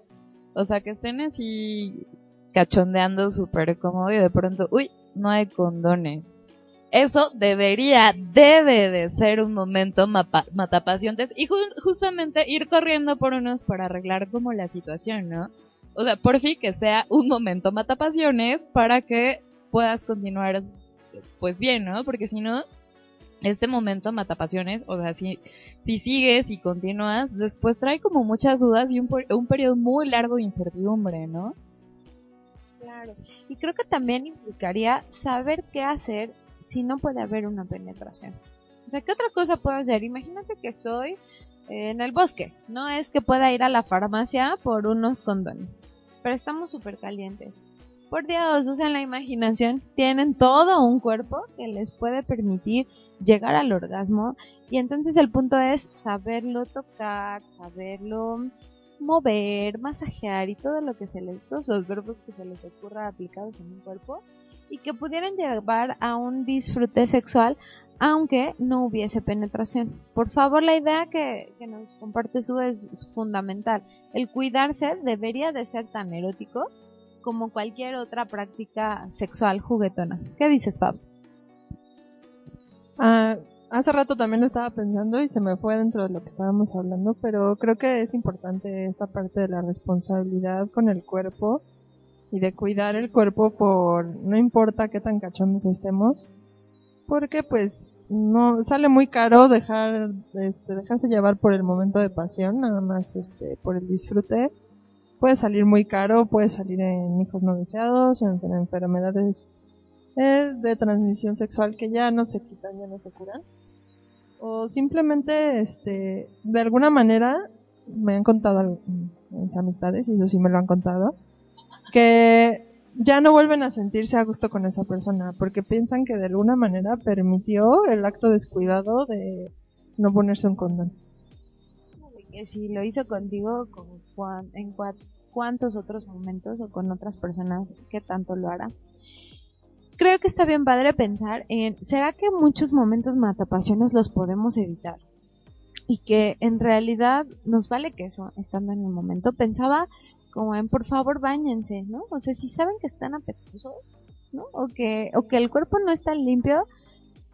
O sea, que estén así cachondeando súper cómodo y de pronto, uy, no hay condones. Eso debería, debe de ser un momento matapasiontes y justamente ir corriendo por unos para arreglar como la situación, ¿no? O sea, por fin que sea un momento matapasiones para que puedas continuar pues bien, ¿no? Porque si no, este momento matapasiones, o sea, si, si sigues y continúas, después trae como muchas dudas y un, un periodo muy largo de incertidumbre, ¿no? Claro. Y creo que también implicaría saber qué hacer si no puede haber una penetración. O sea, ¿qué otra cosa puedo hacer? Imagínate que estoy en el bosque. No es que pueda ir a la farmacia por unos condones. Pero estamos súper calientes. Por Dios, usen la imaginación. Tienen todo un cuerpo que les puede permitir llegar al orgasmo. Y entonces el punto es saberlo tocar, saberlo mover, masajear y todo lo que se les, todos los verbos que se les ocurra aplicados en un cuerpo y que pudieran llevar a un disfrute sexual aunque no hubiese penetración. Por favor, la idea que, que nos comparte su es fundamental. El cuidarse debería de ser tan erótico como cualquier otra práctica sexual juguetona. ¿Qué dices, Fabs? Ah, hace rato también lo estaba pensando y se me fue dentro de lo que estábamos hablando, pero creo que es importante esta parte de la responsabilidad con el cuerpo y de cuidar el cuerpo por no importa qué tan cachondos estemos, porque pues no sale muy caro dejar este, dejarse llevar por el momento de pasión, nada más este por el disfrute puede salir muy caro, puede salir en hijos no deseados, en, enfermedades eh, de transmisión sexual que ya no se quitan, ya no se curan. O simplemente, este, de alguna manera, me han contado mis amistades, y eso sí me lo han contado, que ya no vuelven a sentirse a gusto con esa persona, porque piensan que de alguna manera permitió el acto descuidado de no ponerse un condón que si lo hizo contigo, en cuántos otros momentos o con otras personas que tanto lo hará. Creo que está bien padre pensar en, ¿será que muchos momentos matapasiones los podemos evitar? Y que en realidad nos vale que eso, estando en el momento. Pensaba como en, por favor, bañense, ¿no? O sea, si saben que están apetitosos, ¿no? O que, o que el cuerpo no está limpio,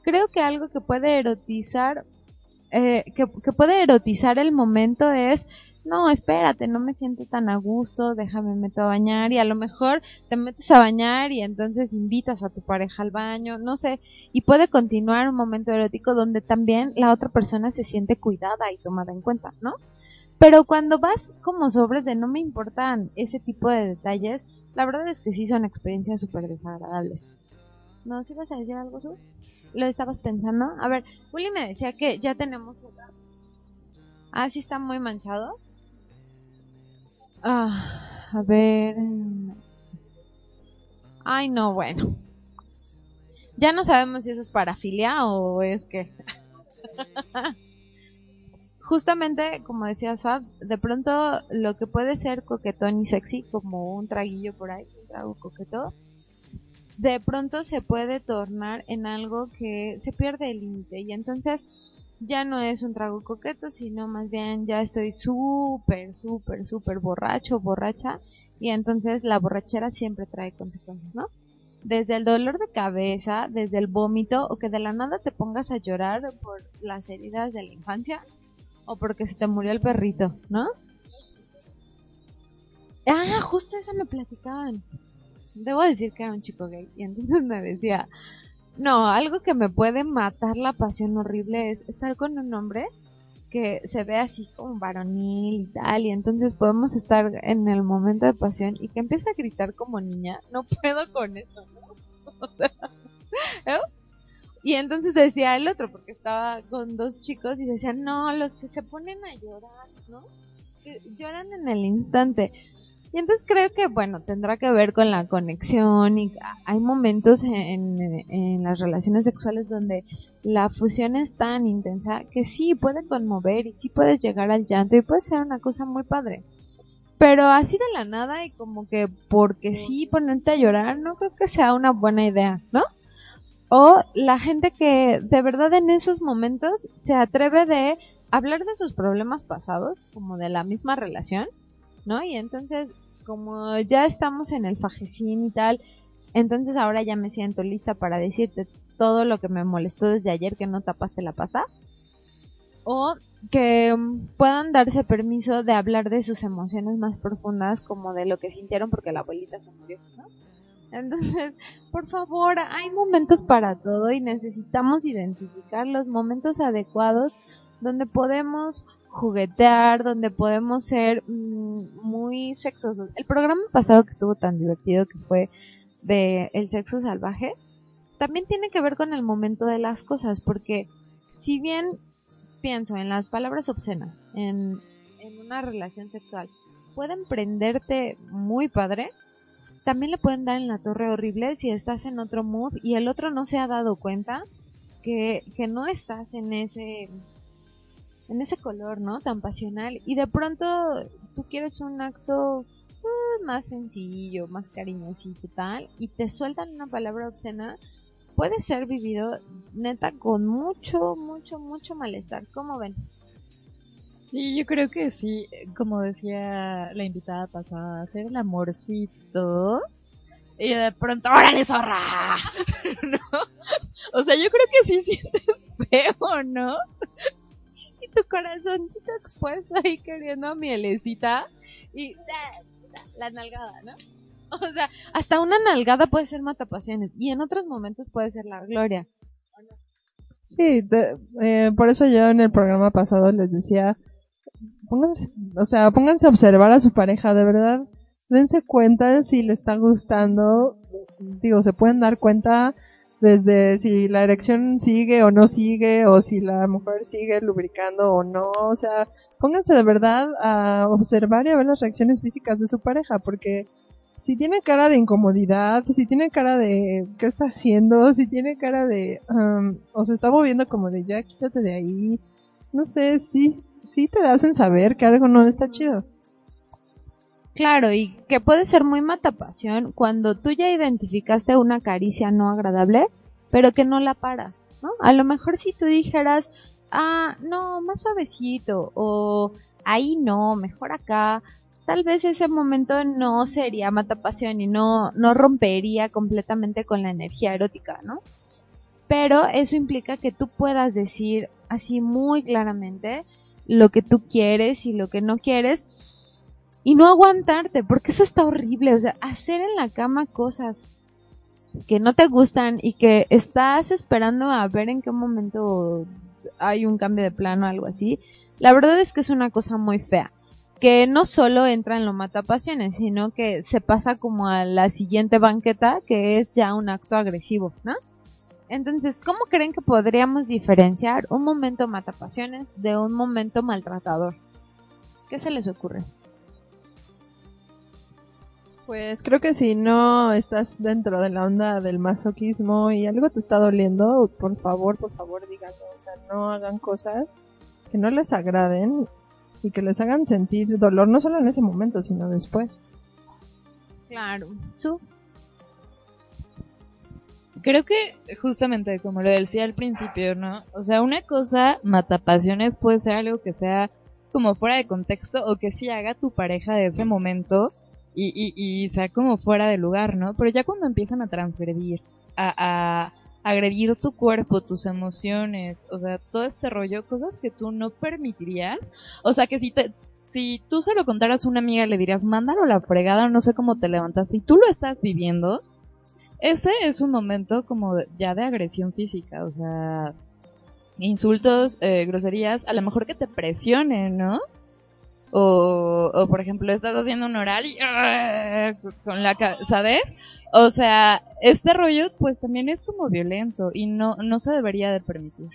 creo que algo que puede erotizar eh, que, puede erotizar el momento es, no, espérate, no me siento tan a gusto, déjame meto a bañar y a lo mejor te metes a bañar y entonces invitas a tu pareja al baño, no sé, y puede continuar un momento erótico donde también la otra persona se siente cuidada y tomada en cuenta, ¿no? Pero cuando vas como sobre de no me importan ese tipo de detalles, la verdad es que sí son experiencias súper desagradables. ¿No? ¿Si vas a decir algo, Su? ¿Lo estabas pensando? A ver, Uli me decía que ya tenemos. Ah, sí está muy manchado. Ah, a ver. Ay, no, bueno. Ya no sabemos si eso es parafilia o es que... Justamente, como decía Swabs, de pronto lo que puede ser coquetón y sexy, como un traguillo por ahí, un trago coqueto, de pronto se puede tornar en algo que se pierde el límite y entonces ya no es un trago coqueto, sino más bien ya estoy súper, súper, súper borracho, borracha y entonces la borrachera siempre trae consecuencias, ¿no? Desde el dolor de cabeza, desde el vómito o que de la nada te pongas a llorar por las heridas de la infancia o porque se te murió el perrito, ¿no? Ah, justo esa me platicaban. Debo decir que era un chico gay y entonces me decía, no, algo que me puede matar la pasión horrible es estar con un hombre que se ve así como varonil y tal, y entonces podemos estar en el momento de pasión y que empieza a gritar como niña, no puedo con eso, ¿no? Y entonces decía el otro, porque estaba con dos chicos y decían, no, los que se ponen a llorar, ¿no? Que lloran en el instante. Y entonces creo que, bueno, tendrá que ver con la conexión y hay momentos en, las relaciones sexuales donde la fusión es tan intensa que sí puede conmover y sí puedes llegar al llanto y puede ser una cosa muy padre. Pero así de la nada y como que porque sí ponerte a llorar no creo que sea una buena idea, ¿no? O la gente que de verdad en esos momentos se atreve de hablar de sus problemas pasados, como de la misma relación, ¿no? Y entonces, como ya estamos en el fajecín y tal, entonces ahora ya me siento lista para decirte todo lo que me molestó desde ayer que no tapaste la pasta. O que mm, puedan darse permiso de hablar de sus emociones más profundas, como de lo que sintieron porque la abuelita se murió, ¿no? Entonces, por favor, hay momentos para todo y necesitamos identificar los momentos adecuados donde podemos juguetear, donde podemos ser mm, muy sexosos. El programa pasado que estuvo tan divertido que fue de el sexo salvaje, también tiene que ver con el momento de las cosas, porque si bien pienso en las palabras obscenas, en, en una relación sexual, pueden prenderte muy padre, también le pueden dar en la torre horrible si estás en otro mood y el otro no se ha dado cuenta que, que no estás en ese en ese color, ¿no? Tan pasional. Y de pronto tú quieres un acto uh, más sencillo, más cariñosito, tal, y te sueltan una palabra obscena, puede ser vivido neta con mucho, mucho, mucho malestar. ¿Cómo ven? Sí, yo creo que sí, como decía la invitada pasada, hacer el amorcito y de pronto, ¡órale, zorra! ¿No? O sea, yo creo que sí sientes feo, ¿no? Tu corazoncito expuesto ahí queriendo mielecita y la nalgada, ¿no? O sea, hasta una nalgada puede ser matapasiones y en otros momentos puede ser la gloria. Sí, eh, por eso yo en el programa pasado les decía, pónganse, o sea, pónganse a observar a su pareja, de verdad, dense cuenta si le está gustando, digo, se pueden dar cuenta desde si la erección sigue o no sigue, o si la mujer sigue lubricando o no, o sea, pónganse de verdad a observar y a ver las reacciones físicas de su pareja, porque si tiene cara de incomodidad, si tiene cara de qué está haciendo, si tiene cara de um, o se está moviendo como de ya quítate de ahí, no sé, sí, sí te hacen saber que algo no está chido. Claro, y que puede ser muy matapasión cuando tú ya identificaste una caricia no agradable, pero que no la paras, ¿no? A lo mejor si tú dijeras, ah, no, más suavecito, o ahí no, mejor acá, tal vez ese momento no sería matapasión y no, no rompería completamente con la energía erótica, ¿no? Pero eso implica que tú puedas decir así muy claramente lo que tú quieres y lo que no quieres, y no aguantarte, porque eso está horrible, o sea, hacer en la cama cosas que no te gustan y que estás esperando a ver en qué momento hay un cambio de plano o algo así, la verdad es que es una cosa muy fea, que no solo entra en lo matapasiones, sino que se pasa como a la siguiente banqueta, que es ya un acto agresivo, ¿no? Entonces, ¿cómo creen que podríamos diferenciar un momento matapasiones de un momento maltratador? ¿Qué se les ocurre? Pues creo que si no estás dentro de la onda del masoquismo y algo te está doliendo, por favor, por favor díganlo. O sea, no hagan cosas que no les agraden y que les hagan sentir dolor, no solo en ese momento, sino después. Claro. ¿Tú? Creo que justamente como lo decía al principio, ¿no? O sea, una cosa matapasiones puede ser algo que sea como fuera de contexto o que sí haga tu pareja de ese momento y, y, y sea como fuera de lugar, ¿no? Pero ya cuando empiezan a transgredir, a, a agredir tu cuerpo, tus emociones, o sea, todo este rollo, cosas que tú no permitirías, o sea, que si te, si tú se lo contaras a una amiga le dirías, mándalo la fregada, no sé cómo te levantaste, y tú lo estás viviendo, ese es un momento como ya de agresión física, o sea, insultos, eh, groserías, a lo mejor que te presionen, ¿no? O, o por ejemplo, estás haciendo un oral y ¡ah! con la ¿sabes? O sea, este rollo pues también es como violento y no, no se debería de permitir.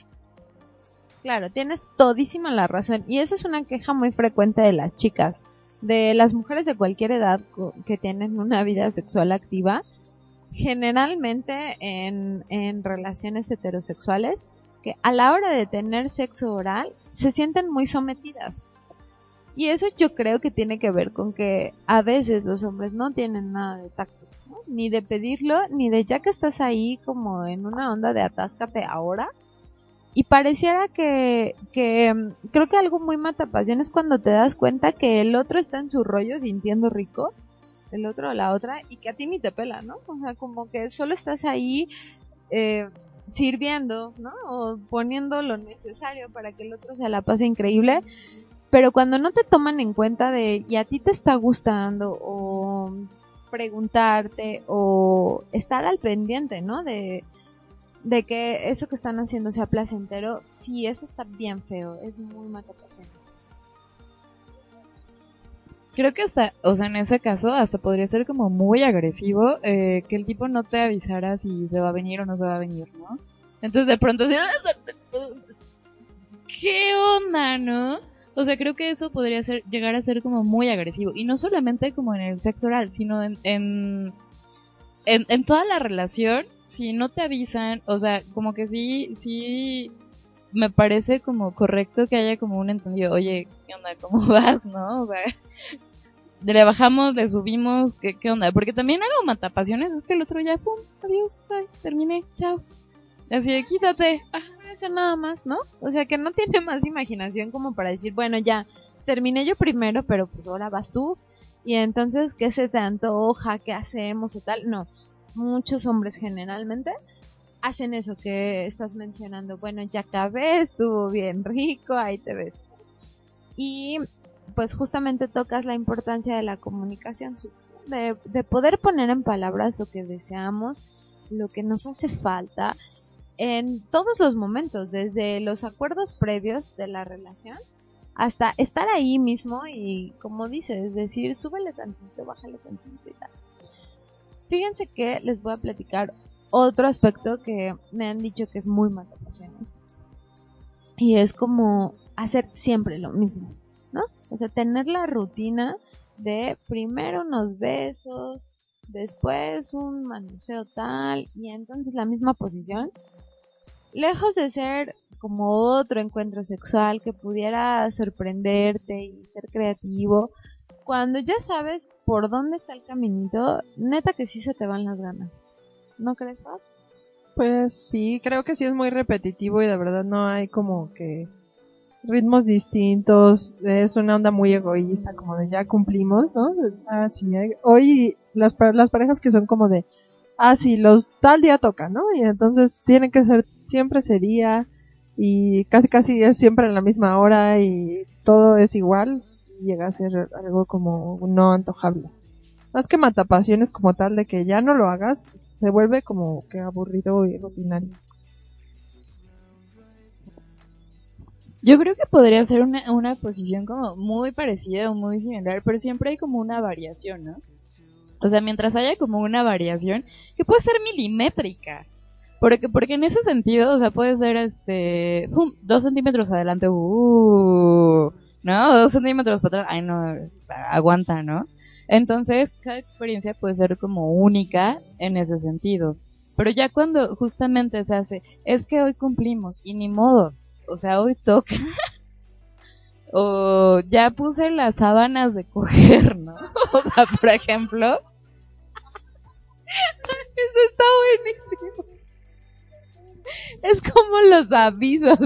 Claro, tienes todísima la razón. Y esa es una queja muy frecuente de las chicas, de las mujeres de cualquier edad que tienen una vida sexual activa, generalmente en, en relaciones heterosexuales, que a la hora de tener sexo oral se sienten muy sometidas. Y eso yo creo que tiene que ver con que a veces los hombres no tienen nada de tacto, ni de pedirlo, ni de ya que estás ahí como en una onda de atáscate ahora. Y pareciera que, que mm, creo que algo muy mata pasión es cuando te das cuenta que el otro está en su rollo sintiendo rico, el otro o la otra, y que a ti ni te pela, ¿no? O sea, como que solo estás ahí eh, sirviendo, ¿no? O poniendo lo necesario para que el otro se la pase increíble. Pero cuando no te toman en cuenta de, y a ti te está gustando, o preguntarte, o estar al pendiente, ¿no? De, de que eso que están haciendo sea placentero, sí, eso está bien feo, es muy matapasiones. Creo que hasta, o sea, en ese caso, hasta podría ser como muy agresivo eh, que el tipo no te avisara si se va a venir o no se va a venir, ¿no? Entonces de pronto, ¿qué onda, no? O sea, creo que eso podría ser, llegar a ser como muy agresivo. Y no solamente como en el sexo oral, sino en, en, en, toda la relación si no te avisan, o sea, como que sí, sí, me parece como correcto que haya como un entendido, oye, ¿qué onda? ¿Cómo vas? ¿No? O sea, le bajamos, le subimos, ¿qué, qué onda? Porque también algo matapasiones es que el otro ya, pum, adiós, bye, terminé, chao. Así de, quítate. Ah, ser nada más, ¿no? O sea, que no tiene más imaginación como para decir, bueno, ya, terminé yo primero, pero pues ahora vas tú. Y entonces, ¿qué se te antoja? ¿Qué hacemos o tal? No muchos hombres generalmente hacen eso que estás mencionando. Bueno, ya acabé, estuvo bien rico, ahí te ves. Y pues justamente tocas la importancia de la comunicación, de, de poder poner en palabras lo que deseamos, lo que nos hace falta en todos los momentos, desde los acuerdos previos de la relación hasta estar ahí mismo y como dices, decir, súbele tantito, bájale tantito y tal. Fíjense que les voy a platicar otro aspecto que me han dicho que es muy matapasiones. Y es como hacer siempre lo mismo, ¿no? O sea, tener la rutina de primero unos besos, después un manoseo tal, y entonces la misma posición. Lejos de ser como otro encuentro sexual que pudiera sorprenderte y ser creativo, cuando ya sabes por dónde está el caminito, neta que sí se te van las ganas. ¿No crees, Faz? Pues sí, creo que sí es muy repetitivo y de verdad no hay como que ritmos distintos, es una onda muy egoísta, como de ya cumplimos, ¿no? Ah, sí, hoy las, las parejas que son como de, ah, sí, los tal día toca, ¿no? Y entonces tienen que ser siempre ese día y casi casi es siempre en la misma hora y todo es igual, llega a ser algo como no antojable. Más que matapasiones como tal de que ya no lo hagas, se vuelve como que aburrido y rutinario. Yo creo que podría ser una, una posición como muy parecida o muy similar, pero siempre hay como una variación, ¿no? O sea, mientras haya como una variación, que puede ser milimétrica. Porque, porque en ese sentido, o sea, puede ser este, dos centímetros adelante, uh, ¿no? Dos centímetros para atrás, ay no, aguanta, ¿no? Entonces, cada experiencia puede ser como única en ese sentido. Pero ya cuando justamente se hace, es que hoy cumplimos y ni modo, o sea, hoy toca. o ya puse las sábanas de coger, ¿no? O sea, por ejemplo. Eso está buenísimo. es como los avisos.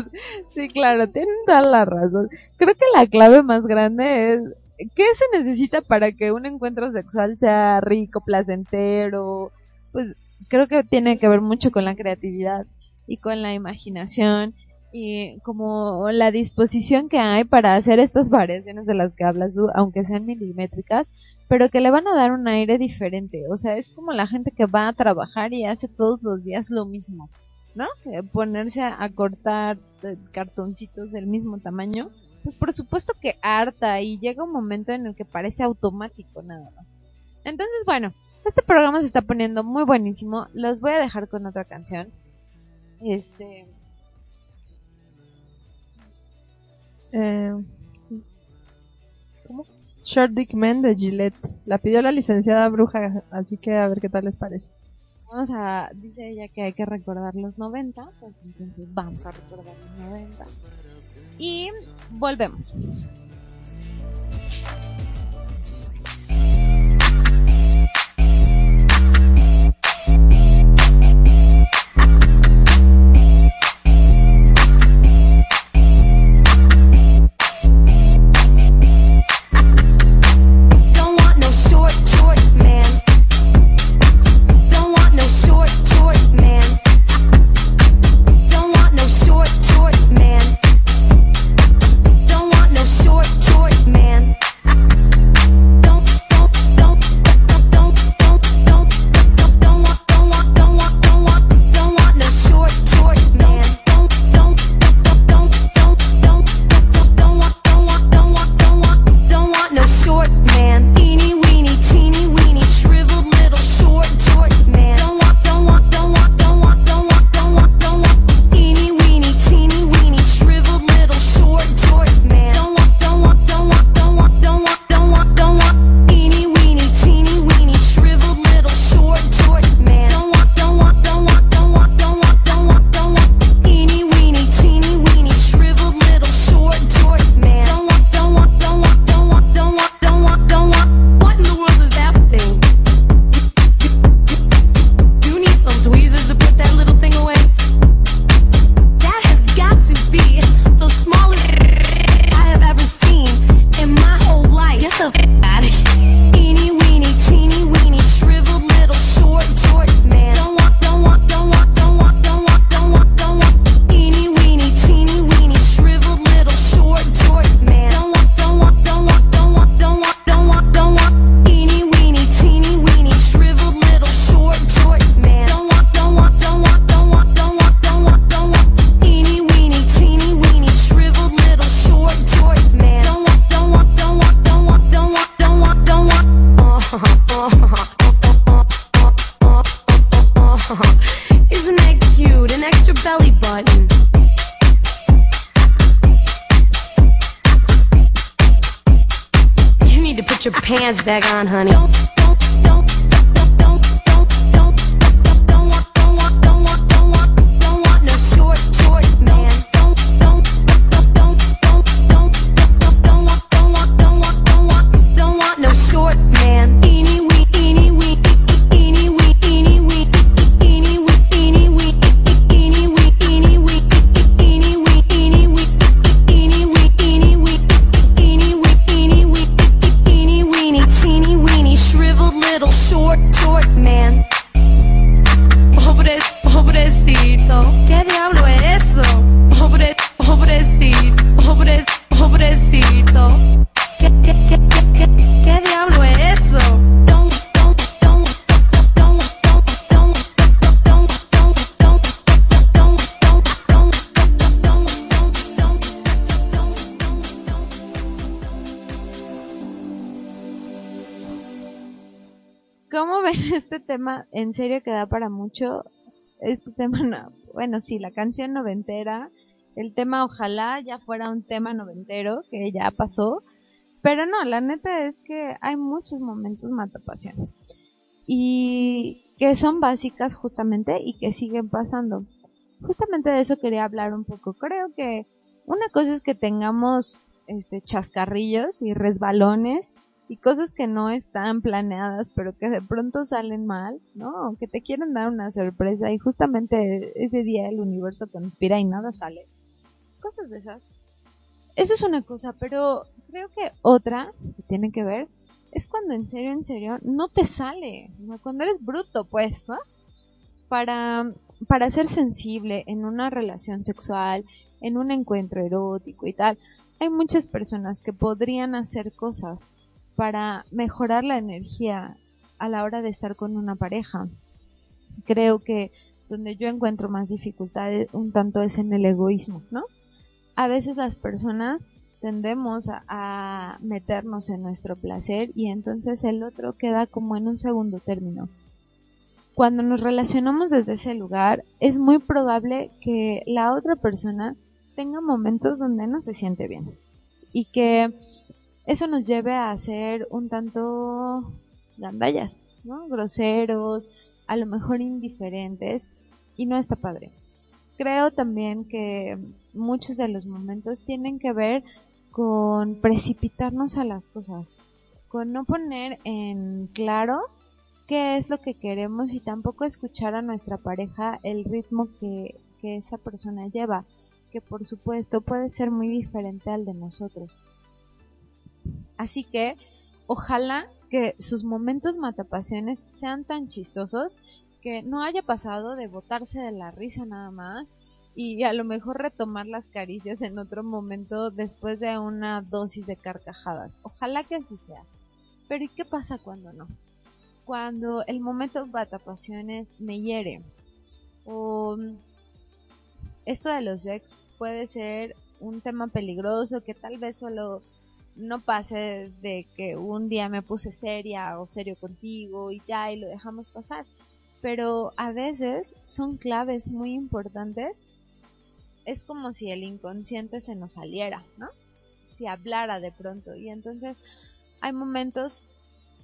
Sí, claro, tienen toda la razón. Creo que la clave más grande es ¿qué se necesita para que un encuentro sexual sea rico, placentero? Pues creo que tiene que ver mucho con la creatividad y con la imaginación y como la disposición que hay para hacer estas variaciones de las que hablas tú, aunque sean milimétricas, pero que le van a dar un aire diferente. O sea, es como la gente que va a trabajar y hace todos los días lo mismo, ¿no? Eh, ponerse a, cortar eh, cartoncitos del mismo tamaño, pues por supuesto que harta y llega un momento en el que parece automático nada más. Entonces, bueno, este programa se está poniendo muy buenísimo. Los voy a dejar con otra canción. Este Eh, ¿Cómo? Short Dick Man de Gillette. La pidió la licenciada bruja, así que a ver qué tal les parece. Vamos a, dice ella que hay que recordar los 90, pues entonces vamos a recordar los 90. Y volvemos. En serio que da para mucho. Este tema, no, bueno, sí, la canción noventera, el tema ojalá ya fuera un tema noventero, que ya pasó, pero no, la neta es que hay muchos momentos matapasiones y que son básicas justamente y que siguen pasando. Justamente de eso quería hablar un poco. Creo que una cosa es que tengamos este chascarrillos y resbalones y cosas que no están planeadas pero que de pronto salen mal, ¿no? Que te quieren dar una sorpresa y justamente ese día el universo conspira y nada sale. Cosas de esas. Eso es una cosa, pero creo que otra que tiene que ver es cuando en serio, en serio, no te sale, cuando eres bruto, pues, ¿no? Para, para ser sensible en una relación sexual, en un encuentro erótico y tal, hay muchas personas que podrían hacer cosas para mejorar la energía a la hora de estar con una pareja. Creo que donde yo encuentro más dificultades un tanto es en el egoísmo, ¿no? A veces las personas tendemos a, meternos en nuestro placer y entonces el otro queda como en un segundo término. Cuando nos relacionamos desde ese lugar, es muy probable que la otra persona tenga momentos donde no se siente bien y que eso nos lleve a ser un tanto gandallas, ¿no? Groseros, a lo mejor indiferentes y no está padre. Creo también que muchos de los momentos tienen que ver con precipitarnos a las cosas, con no poner en claro qué es lo que queremos y tampoco escuchar a nuestra pareja el ritmo que, que esa persona lleva, que por supuesto puede ser muy diferente al de nosotros. Así que ojalá que sus momentos matapasiones sean tan chistosos que no haya pasado de botarse de la risa nada más y a lo mejor retomar las caricias en otro momento después de una dosis de carcajadas. Ojalá que así sea. Pero ¿y qué pasa cuando no? Cuando el momento pasiones me hiere. O esto de los ex puede ser un tema peligroso que tal vez solo no pase de que un día me puse seria o serio contigo y ya y lo dejamos pasar. Pero a veces son claves muy importantes es como si el inconsciente se nos saliera, ¿no? Si hablara de pronto. Y entonces hay momentos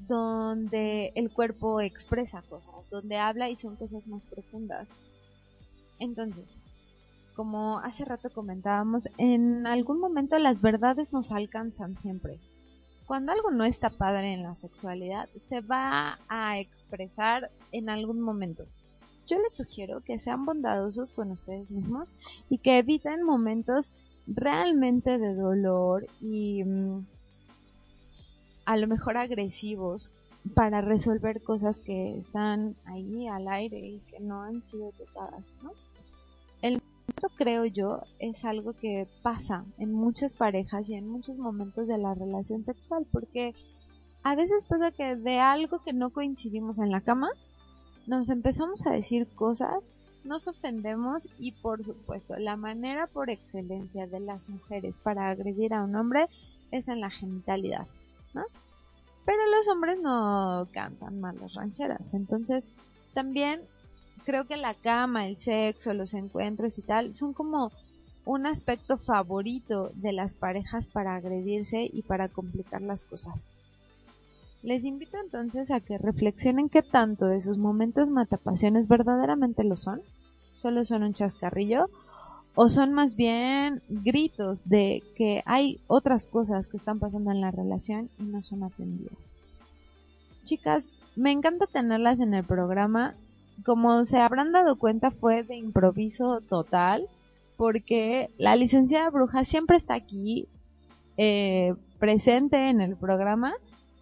donde el cuerpo expresa cosas, donde habla y son cosas más profundas. Entonces, como hace rato comentábamos, en algún momento las verdades nos alcanzan siempre. Cuando algo no está padre en la sexualidad, se va a expresar en algún momento yo les sugiero que sean bondadosos con ustedes mismos y que eviten momentos realmente de dolor y mm, a lo mejor agresivos para resolver cosas que están ahí al aire y que no han sido tocadas, ¿no? Creo yo, es algo que pasa en muchas parejas y en muchos momentos de la relación sexual, porque a veces pasa que de algo que no coincidimos en la cama, nos empezamos a decir cosas, nos ofendemos y por supuesto la manera por excelencia de las mujeres para agredir a un hombre es en la genitalidad, ¿no? Pero los hombres no cantan mal las rancheras, entonces también creo que la cama, el sexo, los encuentros y tal son como un aspecto favorito de las parejas para agredirse y para complicar las cosas. Les invito entonces a que reflexionen qué tanto de sus momentos matapasiones verdaderamente lo son, solo son un chascarrillo, o son más bien gritos de que hay otras cosas que están pasando en la relación y no son atendidas. Chicas, me encanta tenerlas en el programa. Como se habrán dado cuenta fue de improviso total, porque la licenciada Bruja siempre está aquí eh, presente en el programa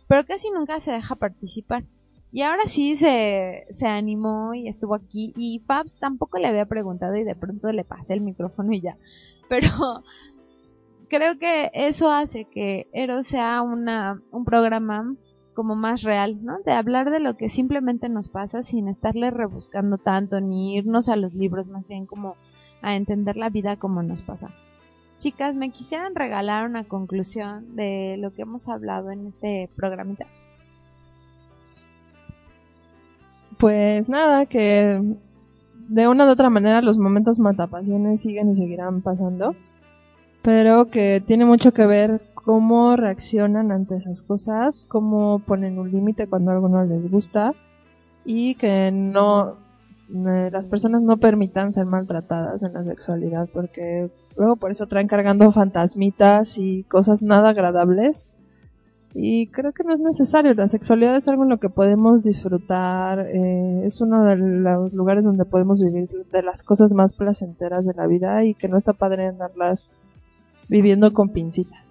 pero casi nunca se deja participar. Y ahora sí se, se animó y estuvo aquí. Y Fabs tampoco le había preguntado y de pronto le pasé el micrófono y ya. Pero creo que eso hace que Eros sea una, un programa como más real, ¿no? De hablar de lo que simplemente nos pasa sin estarle rebuscando tanto ni irnos a los libros, más bien como a entender la vida como nos pasa. Chicas, ¿me quisieran regalar una conclusión de lo que hemos hablado en este programita? Pues nada, que de una u otra manera los momentos matapasiones siguen y seguirán pasando, pero que tiene mucho que ver cómo reaccionan ante esas cosas, cómo ponen un límite cuando algo no les gusta y que no eh, las personas no permitan ser maltratadas en la sexualidad porque luego por eso traen cargando fantasmitas y cosas nada agradables Y creo que no es necesario. La sexualidad es algo en lo que podemos disfrutar. eh, es uno de los lugares donde podemos vivir de las cosas más placenteras de la vida y que no está padre andarlas viviendo con pincitas.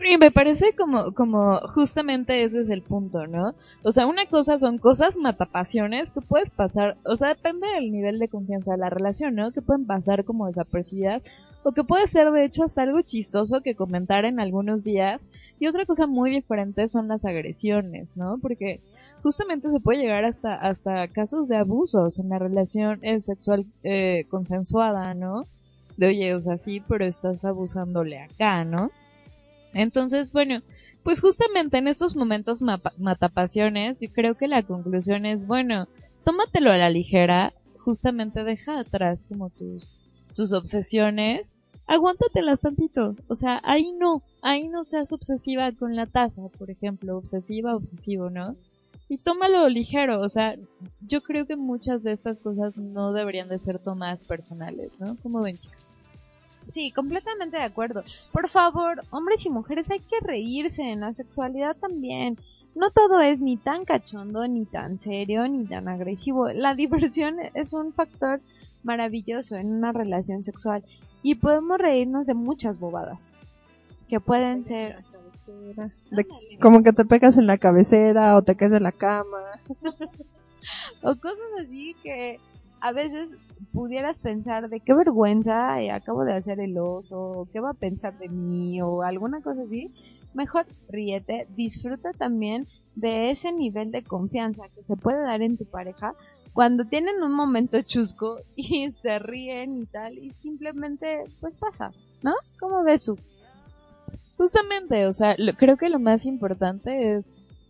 Y me parece como, como justamente ese es el punto, ¿no? O sea, una cosa son cosas matapasiones que puedes pasar, o sea, depende del nivel de confianza de la relación, ¿no? Que pueden pasar como desapercibidas, o que puede ser de hecho hasta algo chistoso que comentar en algunos días. Y otra cosa muy diferente son las agresiones, ¿no? Porque justamente se puede llegar hasta, hasta casos de abusos en la relación eh, sexual eh, consensuada, ¿no? De oye, o sea, sí, pero estás abusándole acá, ¿no? Entonces, bueno, pues justamente en estos momentos matapasiones, yo creo que la conclusión es, bueno, tómatelo a la ligera, justamente deja atrás como tus, tus obsesiones, aguántatelas tantito, o sea, ahí no, ahí no seas obsesiva con la taza, por ejemplo, obsesiva, obsesivo, ¿no? Y tómalo ligero, o sea, yo creo que muchas de estas cosas no deberían de ser tomadas personales, ¿no? Como ven, chicas. Sí, completamente de acuerdo. Por favor, hombres y mujeres, hay que reírse en la sexualidad también. No todo es ni tan cachondo, ni tan serio, ni tan agresivo. La diversión es un factor maravilloso en una relación sexual y podemos reírnos de muchas bobadas que pueden ser De- como que te pegas en la cabecera o te caes de la cama. o cosas así que a veces pudieras pensar de qué vergüenza eh, acabo de hacer el oso, qué va a pensar de mí o alguna cosa así, mejor ríete, disfruta también de ese nivel de confianza que se puede dar en tu pareja cuando tienen un momento chusco y se ríen y tal y simplemente pues pasa, ¿no? ¿Cómo ves su? Justamente, o sea, lo- creo que lo más importante es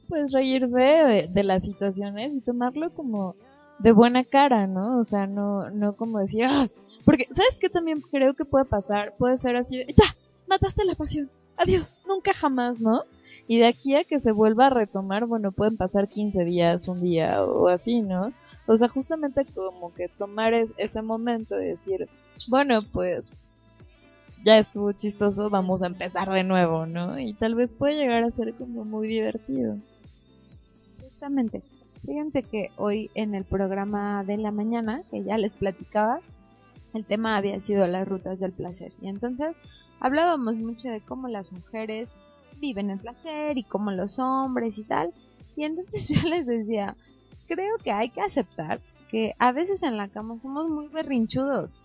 pues reírse de, de las situaciones y tomarlo como de buena cara, ¿no? O sea, no, no como decir, "Ah", porque, ¿sabes qué también creo que puede pasar? Puede ser así, de, ya, mataste la pasión, adiós, nunca jamás, ¿no? Y de aquí a que se vuelva a retomar, bueno, pueden pasar 15 días, un día o así, ¿no? O sea, justamente como que tomar es- ese momento y decir, bueno, pues ya estuvo chistoso, vamos a empezar de nuevo, ¿no? Y tal vez puede llegar a ser como muy divertido. Justamente. Fíjense que hoy en el programa de la mañana, que ya les platicaba, el tema había sido las rutas del placer. Y entonces hablábamos mucho de cómo las mujeres viven el placer y cómo los hombres y tal. Y entonces yo les decía, creo que hay que aceptar que a veces en la cama somos muy berrinchudos.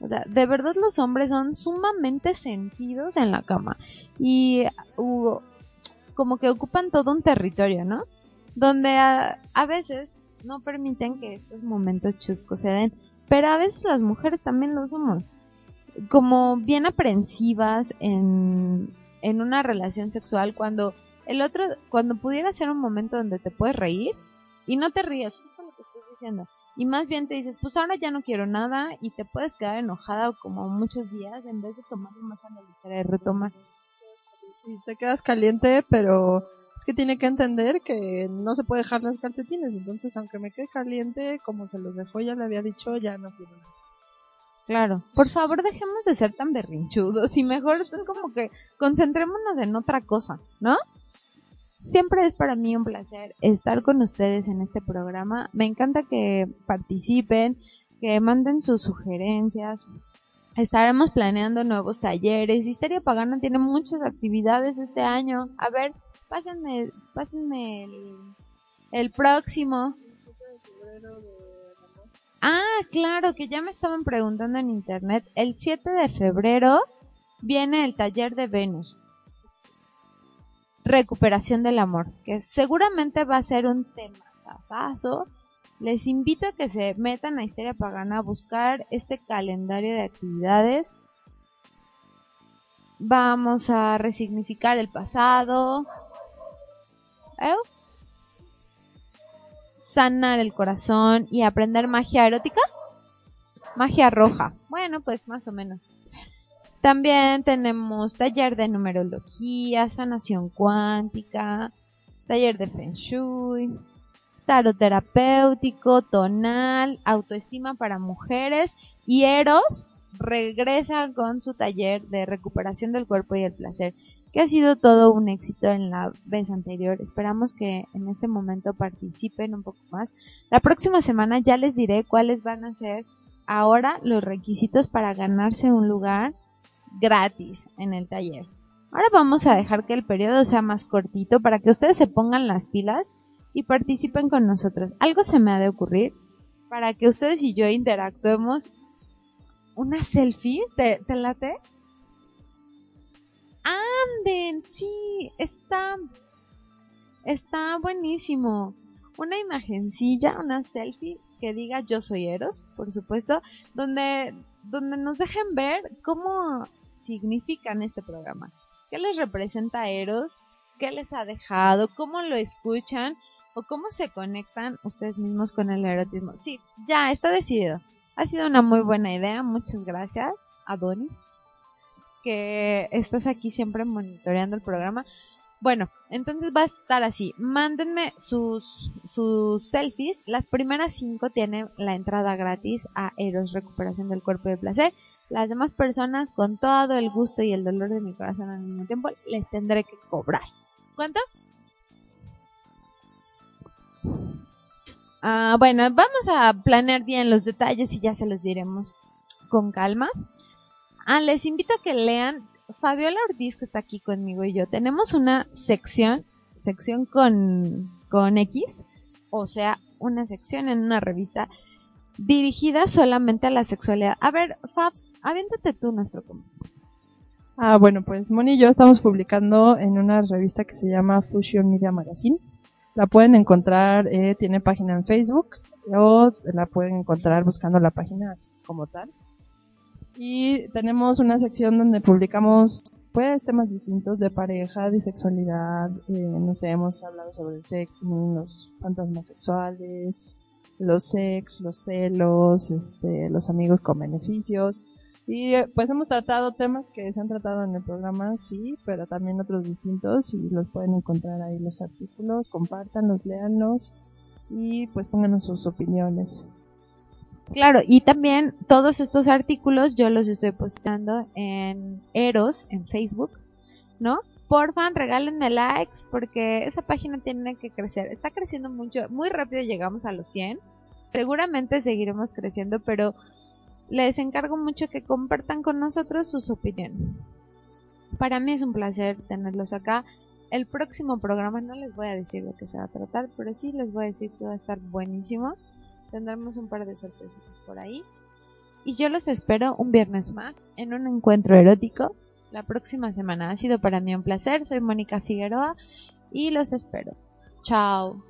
O sea, de verdad los hombres son sumamente sentidos en la cama. Y uh, como que ocupan todo un territorio, ¿no? Donde a, a veces no permiten que estos momentos chuscos se den, pero a veces las mujeres también lo somos, como bien aprensivas en, en una relación sexual cuando el otro, cuando pudiera ser un momento donde te puedes reír y no te rías, justo lo que estoy diciendo, y más bien te dices, pues ahora ya no quiero nada y te puedes quedar enojada como muchos días en vez de tomarlo más a la ligera y retomar. Y te quedas caliente, pero es que tiene que entender que no se puede dejar las calcetines. Entonces, aunque me quede caliente, como se los dejó, ya le había dicho, ya no quiero nada. Claro. Por favor, dejemos de ser tan berrinchudos y mejor como que concentrémonos en otra cosa, ¿no? Siempre es para mí un placer estar con ustedes en este programa. Me encanta que participen, que manden sus sugerencias. Estaremos planeando nuevos talleres. Histeria Pagana tiene muchas actividades este año. A ver, pásenme, pásenme el, el próximo. Ah, claro, que ya me estaban preguntando en internet. El 7 de febrero viene el taller de Venus. Recuperación del amor, que seguramente va a ser un tema sasazo. Les invito a que se metan a Histeria Pagana a buscar este calendario de actividades. Vamos a resignificar el pasado. ¿Eh? sanar el corazón y aprender magia erótica. Magia roja. Bueno, pues más o menos. También tenemos taller de numerología, sanación cuántica, taller de feng shui, tarot terapéutico, tonal, autoestima para mujeres y eros regresa con su taller de recuperación del cuerpo y el placer, que ha sido todo un éxito en la vez anterior. Esperamos que en este momento participen un poco más. La próxima semana ya les diré cuáles van a ser ahora los requisitos para ganarse un lugar gratis en el taller. Ahora vamos a dejar que el periodo sea más cortito para que ustedes se pongan las pilas y participen con nosotros. Algo se me ha de ocurrir para que ustedes y yo interactuemos una selfie, ¿te, te late? Anden, sí, está, está buenísimo. Una imagencilla, una selfie que diga yo soy Eros, por supuesto, donde, donde nos dejen ver cómo significan este programa. ¿Qué les representa Eros? ¿Qué les ha dejado? ¿Cómo lo escuchan? ¿O cómo se conectan ustedes mismos con el erotismo? Sí, ya está decidido. Ha sido una muy buena idea. Muchas gracias, Adonis, que estás aquí siempre monitoreando el programa. Bueno, entonces va a estar así. Mándenme sus, sus selfies. Las primeras cinco tienen la entrada gratis a Eros Recuperación del Cuerpo de Placer. Las demás personas, con todo el gusto y el dolor de mi corazón al mismo tiempo, les tendré que cobrar. ¿Cuánto? Ah, bueno, vamos a planear bien los detalles y ya se los diremos con calma. Ah, les invito a que lean Fabiola Ortiz, que está aquí conmigo y yo. Tenemos una sección, sección con, con X, o sea, una sección en una revista dirigida solamente a la sexualidad. A ver, Fabs, aviéntate tú nuestro comentario. Ah, bueno, pues Moni y yo estamos publicando en una revista que se llama Fusion Media Magazine. La pueden encontrar, eh, tiene página en Facebook o la pueden encontrar buscando la página como tal. Y tenemos una sección donde publicamos pues temas distintos de pareja, de sexualidad, eh, no sé, hemos hablado sobre el sexo, los fantasmas sexuales, los sex, los celos, este, los amigos con beneficios. Y eh, pues hemos tratado temas que se han tratado en el programa, sí, pero también otros distintos y los pueden encontrar ahí los artículos, compártanlos, léanlos y pues pónganos sus opiniones. Claro, y también todos estos artículos yo los estoy postando en Eros, en Facebook, ¿no? Porfa, regálenme likes porque esa página tiene que crecer. Está creciendo mucho, muy rápido llegamos a los 100. Seguramente seguiremos creciendo, pero les encargo mucho que compartan con nosotros sus opiniones. Para mí es un placer tenerlos acá. El próximo programa no les voy a decir de qué se va a tratar, pero sí les voy a decir que va a estar buenísimo. Tendremos un par de sorpresitas por ahí. Y yo los espero un viernes más en un encuentro erótico la próxima semana. Ha sido para mí un placer. Soy Mónica Figueroa y los espero. Chao.